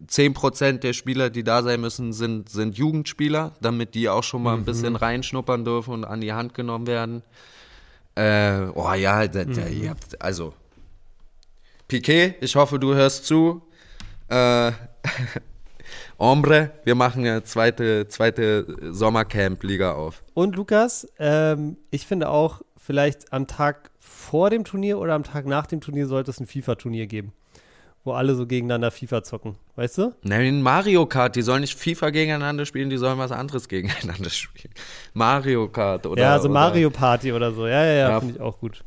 10% der Spieler, die da sein müssen, sind, sind Jugendspieler, damit die auch schon mal ein mhm. bisschen reinschnuppern dürfen und an die Hand genommen werden. Äh, oh ja, da, da, mhm. habt, also Piquet, ich hoffe, du hörst zu. Äh, Ombre, wir machen eine zweite, zweite Sommercamp-Liga auf. Und Lukas, ähm, ich finde auch, vielleicht am Tag vor dem Turnier oder am Tag nach dem Turnier sollte es ein FIFA-Turnier geben wo alle so gegeneinander FIFA zocken, weißt du? Nein, Mario Kart, die sollen nicht FIFA gegeneinander spielen, die sollen was anderes gegeneinander spielen. Mario Kart oder. Ja, so oder, Mario Party oder so. Ja, ja, ja, ja finde ich auch gut.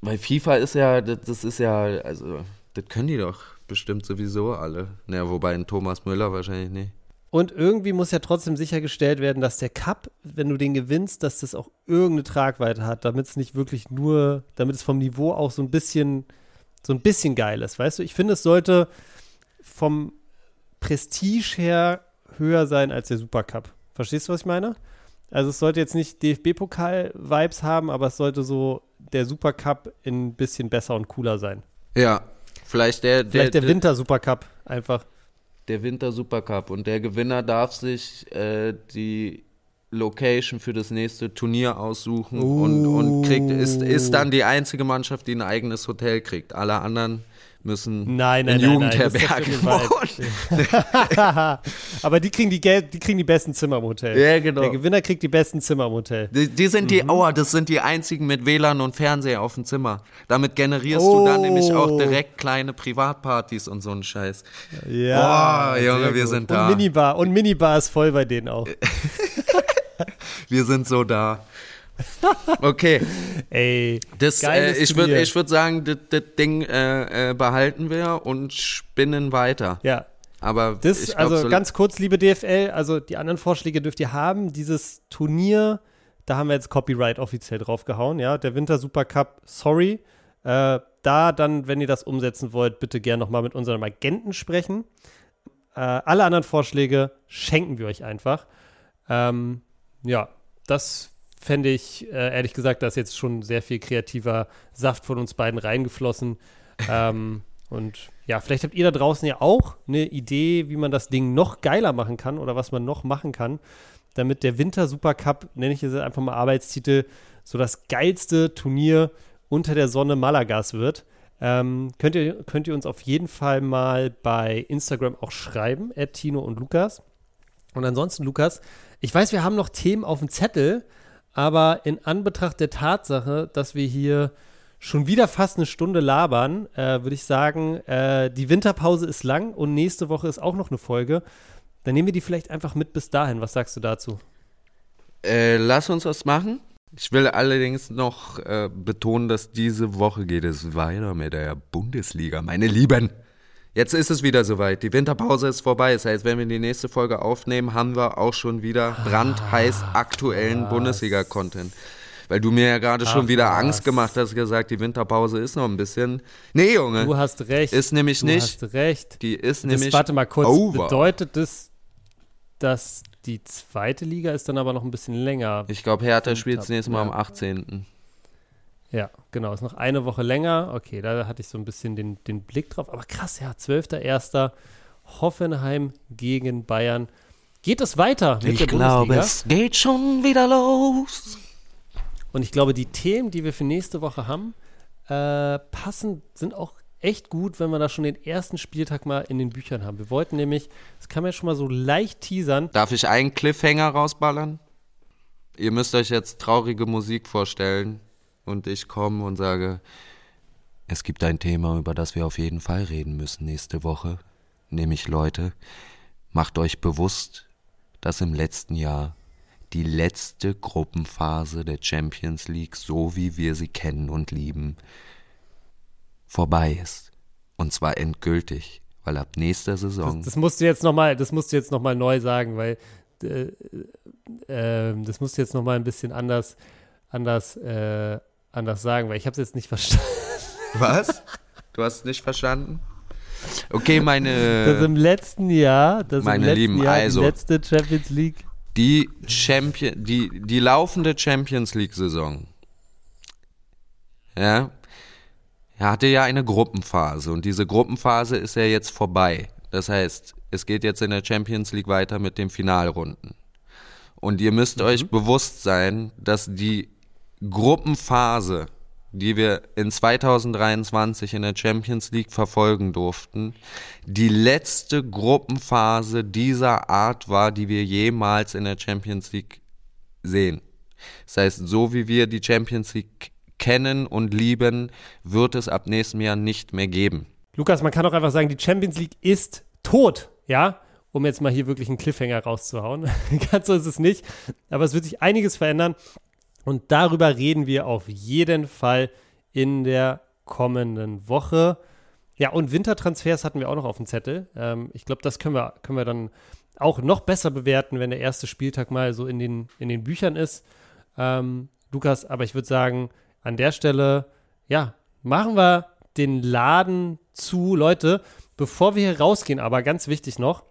Weil FIFA ist ja, das, das, ist ja, also, das können die doch bestimmt sowieso alle. Naja, wobei ein Thomas Müller wahrscheinlich nicht. Und irgendwie muss ja trotzdem sichergestellt werden, dass der Cup, wenn du den gewinnst, dass das auch irgendeine Tragweite hat, damit es nicht wirklich nur, damit es vom Niveau auch so ein bisschen so ein bisschen geil ist, weißt du? Ich finde, es sollte vom Prestige her höher sein als der Supercup. Verstehst du, was ich meine? Also es sollte jetzt nicht DFB-Pokal-Vibes haben, aber es sollte so der Supercup ein bisschen besser und cooler sein. Ja, vielleicht der, der Vielleicht der, der Winter-Supercup einfach. Der Winter-Supercup und der Gewinner darf sich äh, die Location für das nächste Turnier aussuchen uh. und, und kriegt, ist, ist dann die einzige Mannschaft, die ein eigenes Hotel kriegt. Alle anderen müssen nein, nein, in Jugendherbergen wohnen. Aber die kriegen die, die kriegen die besten Zimmer im Hotel. Ja, genau. Der Gewinner kriegt die besten Zimmer im Hotel. Die, die sind die, mhm. oh, das sind die einzigen mit WLAN und Fernseher auf dem Zimmer. Damit generierst oh. du dann nämlich auch oh. direkt kleine Privatpartys und so einen Scheiß. Ja. Oh, Junge, wir sind da. Und Minibar. Und Minibar ist voll bei denen auch. Wir sind so da. Okay. Ey, das, äh, ich würde würd sagen, das, Ding äh, äh, behalten wir und spinnen weiter. Ja. Aber das, glaub, also so ganz kurz, liebe DFL, also die anderen Vorschläge dürft ihr haben. Dieses Turnier, da haben wir jetzt Copyright offiziell draufgehauen, ja. Der Winter Super Cup, sorry. Äh, da dann, wenn ihr das umsetzen wollt, bitte gerne nochmal mit unserem Agenten sprechen. Äh, alle anderen Vorschläge schenken wir euch einfach. Ähm, ja, das fände ich, äh, ehrlich gesagt, da ist jetzt schon sehr viel kreativer Saft von uns beiden reingeflossen. ähm, und ja, vielleicht habt ihr da draußen ja auch eine Idee, wie man das Ding noch geiler machen kann oder was man noch machen kann, damit der Winter Supercup, nenne ich es einfach mal Arbeitstitel, so das geilste Turnier unter der Sonne Malagas wird. Ähm, könnt, ihr, könnt ihr uns auf jeden Fall mal bei Instagram auch schreiben, Tino und Lukas. Und ansonsten, Lukas, ich weiß, wir haben noch Themen auf dem Zettel, aber in Anbetracht der Tatsache, dass wir hier schon wieder fast eine Stunde labern, äh, würde ich sagen, äh, die Winterpause ist lang und nächste Woche ist auch noch eine Folge. Dann nehmen wir die vielleicht einfach mit bis dahin. Was sagst du dazu? Äh, lass uns das machen. Ich will allerdings noch äh, betonen, dass diese Woche geht es weiter mit der Bundesliga, meine Lieben. Jetzt ist es wieder soweit. Die Winterpause ist vorbei. Das heißt, wenn wir die nächste Folge aufnehmen, haben wir auch schon wieder brandheiß aktuellen Bundesliga-Content. Weil du mir ja gerade schon wieder. Angst gemacht hast, gesagt, die Winterpause ist noch ein bisschen. Nee, Junge. Du hast recht. Ist nämlich du nicht. Du hast recht. Die ist das, nämlich. Warte mal kurz. Over. Bedeutet das, dass die zweite Liga ist dann aber noch ein bisschen länger? Ich glaube, Hertha spielt das nächste Mal am 18. Ja, genau. Ist noch eine Woche länger. Okay, da hatte ich so ein bisschen den, den Blick drauf. Aber krass, ja, 12.01. Hoffenheim gegen Bayern. Geht es weiter mit ich der glaube, Bundesliga? es geht schon wieder los. Und ich glaube, die Themen, die wir für nächste Woche haben, äh, passen, sind auch echt gut, wenn wir da schon den ersten Spieltag mal in den Büchern haben. Wir wollten nämlich, das kann man ja schon mal so leicht teasern. Darf ich einen Cliffhanger rausballern? Ihr müsst euch jetzt traurige Musik vorstellen und ich komme und sage, es gibt ein Thema, über das wir auf jeden Fall reden müssen nächste Woche, nämlich Leute, macht euch bewusst, dass im letzten Jahr die letzte Gruppenphase der Champions League, so wie wir sie kennen und lieben, vorbei ist. Und zwar endgültig, weil ab nächster Saison. Das, das musst du jetzt nochmal, das musst du jetzt noch neu sagen, weil äh, äh, das musst du jetzt nochmal ein bisschen anders, anders äh, anders sagen, weil ich habe es jetzt nicht verstanden. Was? Du hast es nicht verstanden? Okay, meine. Das im letzten Jahr, das meine im letzten Lieben, Jahr also, die letzte Champions League. Die Champion, die, die laufende Champions League-Saison. Ja. er hatte ja eine Gruppenphase und diese Gruppenphase ist ja jetzt vorbei. Das heißt, es geht jetzt in der Champions League weiter mit den Finalrunden. Und ihr müsst mhm. euch bewusst sein, dass die Gruppenphase, die wir in 2023 in der Champions League verfolgen durften, die letzte Gruppenphase dieser Art war, die wir jemals in der Champions League sehen. Das heißt, so wie wir die Champions League kennen und lieben, wird es ab nächstem Jahr nicht mehr geben. Lukas, man kann auch einfach sagen, die Champions League ist tot, ja? Um jetzt mal hier wirklich einen Cliffhanger rauszuhauen. Ganz so ist es nicht. Aber es wird sich einiges verändern. Und darüber reden wir auf jeden Fall in der kommenden Woche. Ja, und Wintertransfers hatten wir auch noch auf dem Zettel. Ähm, ich glaube, das können wir, können wir dann auch noch besser bewerten, wenn der erste Spieltag mal so in den, in den Büchern ist. Ähm, Lukas, aber ich würde sagen, an der Stelle, ja, machen wir den Laden zu. Leute, bevor wir hier rausgehen, aber ganz wichtig noch,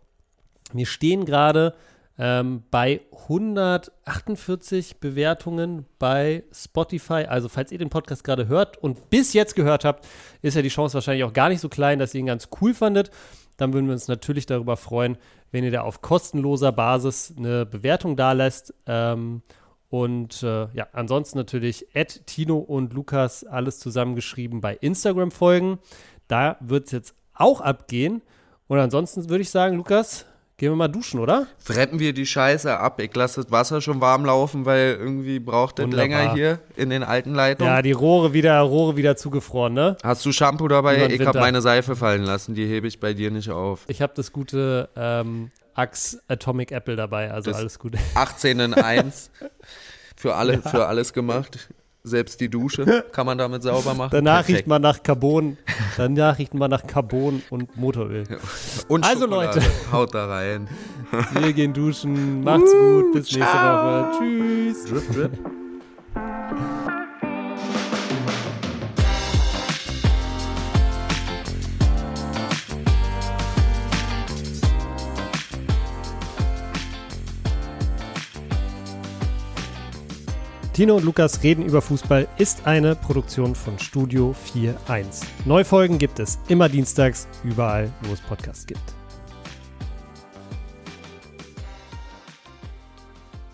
wir stehen gerade ähm, bei 148 Bewertungen bei Spotify. Also, falls ihr den Podcast gerade hört und bis jetzt gehört habt, ist ja die Chance wahrscheinlich auch gar nicht so klein, dass ihr ihn ganz cool fandet. Dann würden wir uns natürlich darüber freuen, wenn ihr da auf kostenloser Basis eine Bewertung da lässt. Ähm, und äh, ja, ansonsten natürlich Ed, Tino und Lukas alles zusammengeschrieben bei Instagram folgen. Da wird es jetzt auch abgehen. Und ansonsten würde ich sagen, Lukas, gehen wir mal duschen, oder? Fretten wir die Scheiße ab. Ich lasse das Wasser schon warm laufen, weil irgendwie braucht es länger hier in den alten Leitungen. Ja, die Rohre wieder, Rohre wieder zugefroren, ne? Hast du Shampoo dabei? Ich habe meine Seife fallen lassen. Die hebe ich bei dir nicht auf. Ich habe das gute ähm, Axe Atomic Apple dabei, also das alles gut. 18 in 1 für, alle, ja. für alles gemacht. Selbst die Dusche kann man damit sauber machen. Danach Perfekt. riecht man nach Carbon. Danach riecht man nach Carbon und Motoröl. Und also Schokolade. Leute, haut da rein. Wir gehen duschen. Macht's gut. Bis nächste Woche. Tschüss. Drip, drip. Tino und Lukas reden über Fußball ist eine Produktion von Studio 4.1. Neufolgen gibt es immer dienstags, überall, wo es Podcasts gibt.